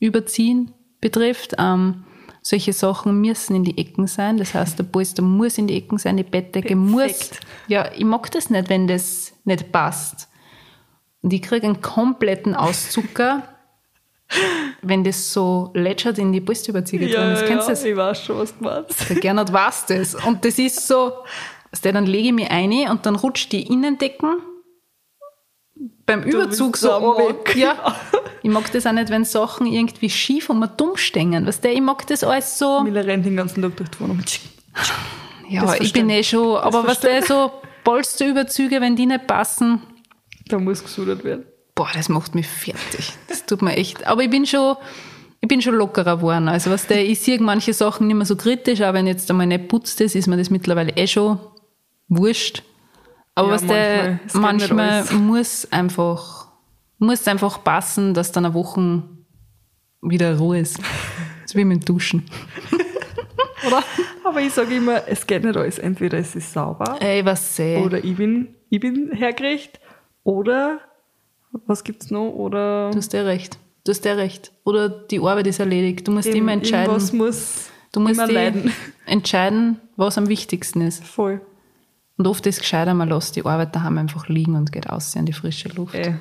[SPEAKER 1] überziehen betrifft. Ähm, solche Sachen müssen in die Ecken sein. Das heißt, der Polster muss in die Ecken sein, die Bettdecke muss.
[SPEAKER 2] Perfekt.
[SPEAKER 1] Ja, ich mag das nicht, wenn das nicht passt. Und ich kriege einen kompletten Auszucker, wenn das so lätschert in die Polsterüberzieher drin ist. Kennst du das?
[SPEAKER 2] ich weiß schon, was du meinst.
[SPEAKER 1] Der Gernot weiß das. Und das ist so, weißt du, dann lege ich mich ein und dann rutscht die Innendecken beim Überzug
[SPEAKER 2] bist
[SPEAKER 1] so runter. Ja. Ich mag das auch nicht, wenn Sachen irgendwie schief und mir dumm stehen. Weißt du, ich mag das alles so.
[SPEAKER 2] Miller rennt den ganzen Tag durch die Wohnung.
[SPEAKER 1] Ja,
[SPEAKER 2] das
[SPEAKER 1] ich bin eh schon, aber was
[SPEAKER 2] verstehe-
[SPEAKER 1] der so Polsterüberzüge, wenn die nicht passen,
[SPEAKER 2] Da muss gesudert werden.
[SPEAKER 1] Boah, das macht mich fertig. Das tut mir echt. Aber ich bin schon, ich bin schon lockerer geworden. Also was der, ich sehe manche Sachen nicht mehr so kritisch, aber wenn jetzt einmal nicht putzt ist, ist mir das mittlerweile eh schon wurscht. Aber
[SPEAKER 2] Ja,
[SPEAKER 1] was der,
[SPEAKER 2] manchmal.
[SPEAKER 1] Muss einfach, muss einfach passen, dass dann eine Woche wieder Ruhe ist. So wie mit dem Duschen. [LAUGHS] Oder?
[SPEAKER 2] Aber ich sage immer, es geht nicht alles. Entweder es ist sauber
[SPEAKER 1] Ey, was sehe.
[SPEAKER 2] oder ich bin, ich bin hergerichtet oder was gibt's noch? Oder
[SPEAKER 1] Du hast ja recht. Du hast ja recht. Oder die Arbeit ist erledigt. Du musst immer entscheiden.
[SPEAKER 2] Was muss
[SPEAKER 1] Du musst
[SPEAKER 2] leiden. [LAUGHS]
[SPEAKER 1] entscheiden, was am wichtigsten ist.
[SPEAKER 2] Voll.
[SPEAKER 1] Und oft ist es gescheiter, man lässt die Arbeit daheim einfach liegen und geht aus in die frische Luft.
[SPEAKER 2] Ey,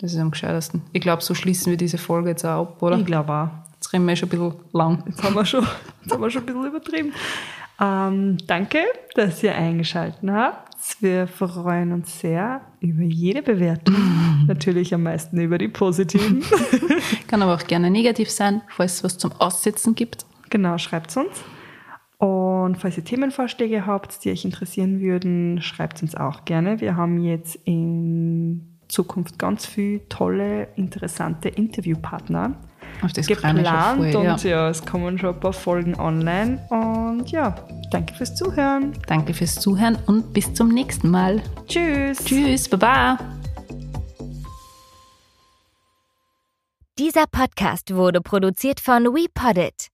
[SPEAKER 1] Das ist am gescheitersten. Ich glaube, so schließen wir diese Folge jetzt auch ab, oder?
[SPEAKER 2] ich glaube auch.
[SPEAKER 1] Jetzt reden wir eh schon ein bisschen lang.
[SPEAKER 2] Jetzt haben wir schon, [LAUGHS] jetzt haben wir schon ein bisschen übertrieben. Ähm, danke, dass ihr eingeschaltet habt. Wir freuen uns sehr über jede Bewertung. [LAUGHS] Natürlich am meisten über die positiven. [LAUGHS]
[SPEAKER 1] Kann aber auch gerne negativ sein, falls es was zum Aussetzen gibt.
[SPEAKER 2] genau, schreibt uns. Und falls ihr Themenvorschläge habt, die euch interessieren würden, schreibt uns auch gerne. Wir haben jetzt in Zukunft ganz viele tolle, interessante Interviewpartner.
[SPEAKER 1] Auf das
[SPEAKER 2] geplant
[SPEAKER 1] voll, ja.
[SPEAKER 2] und ja, es kommen schon ein paar Folgen online. Und ja, danke fürs Zuhören.
[SPEAKER 1] Danke fürs Zuhören und bis zum nächsten Mal.
[SPEAKER 2] Tschüss.
[SPEAKER 1] Tschüss, Baba.
[SPEAKER 4] Dieser Podcast wurde produziert von WePoddit.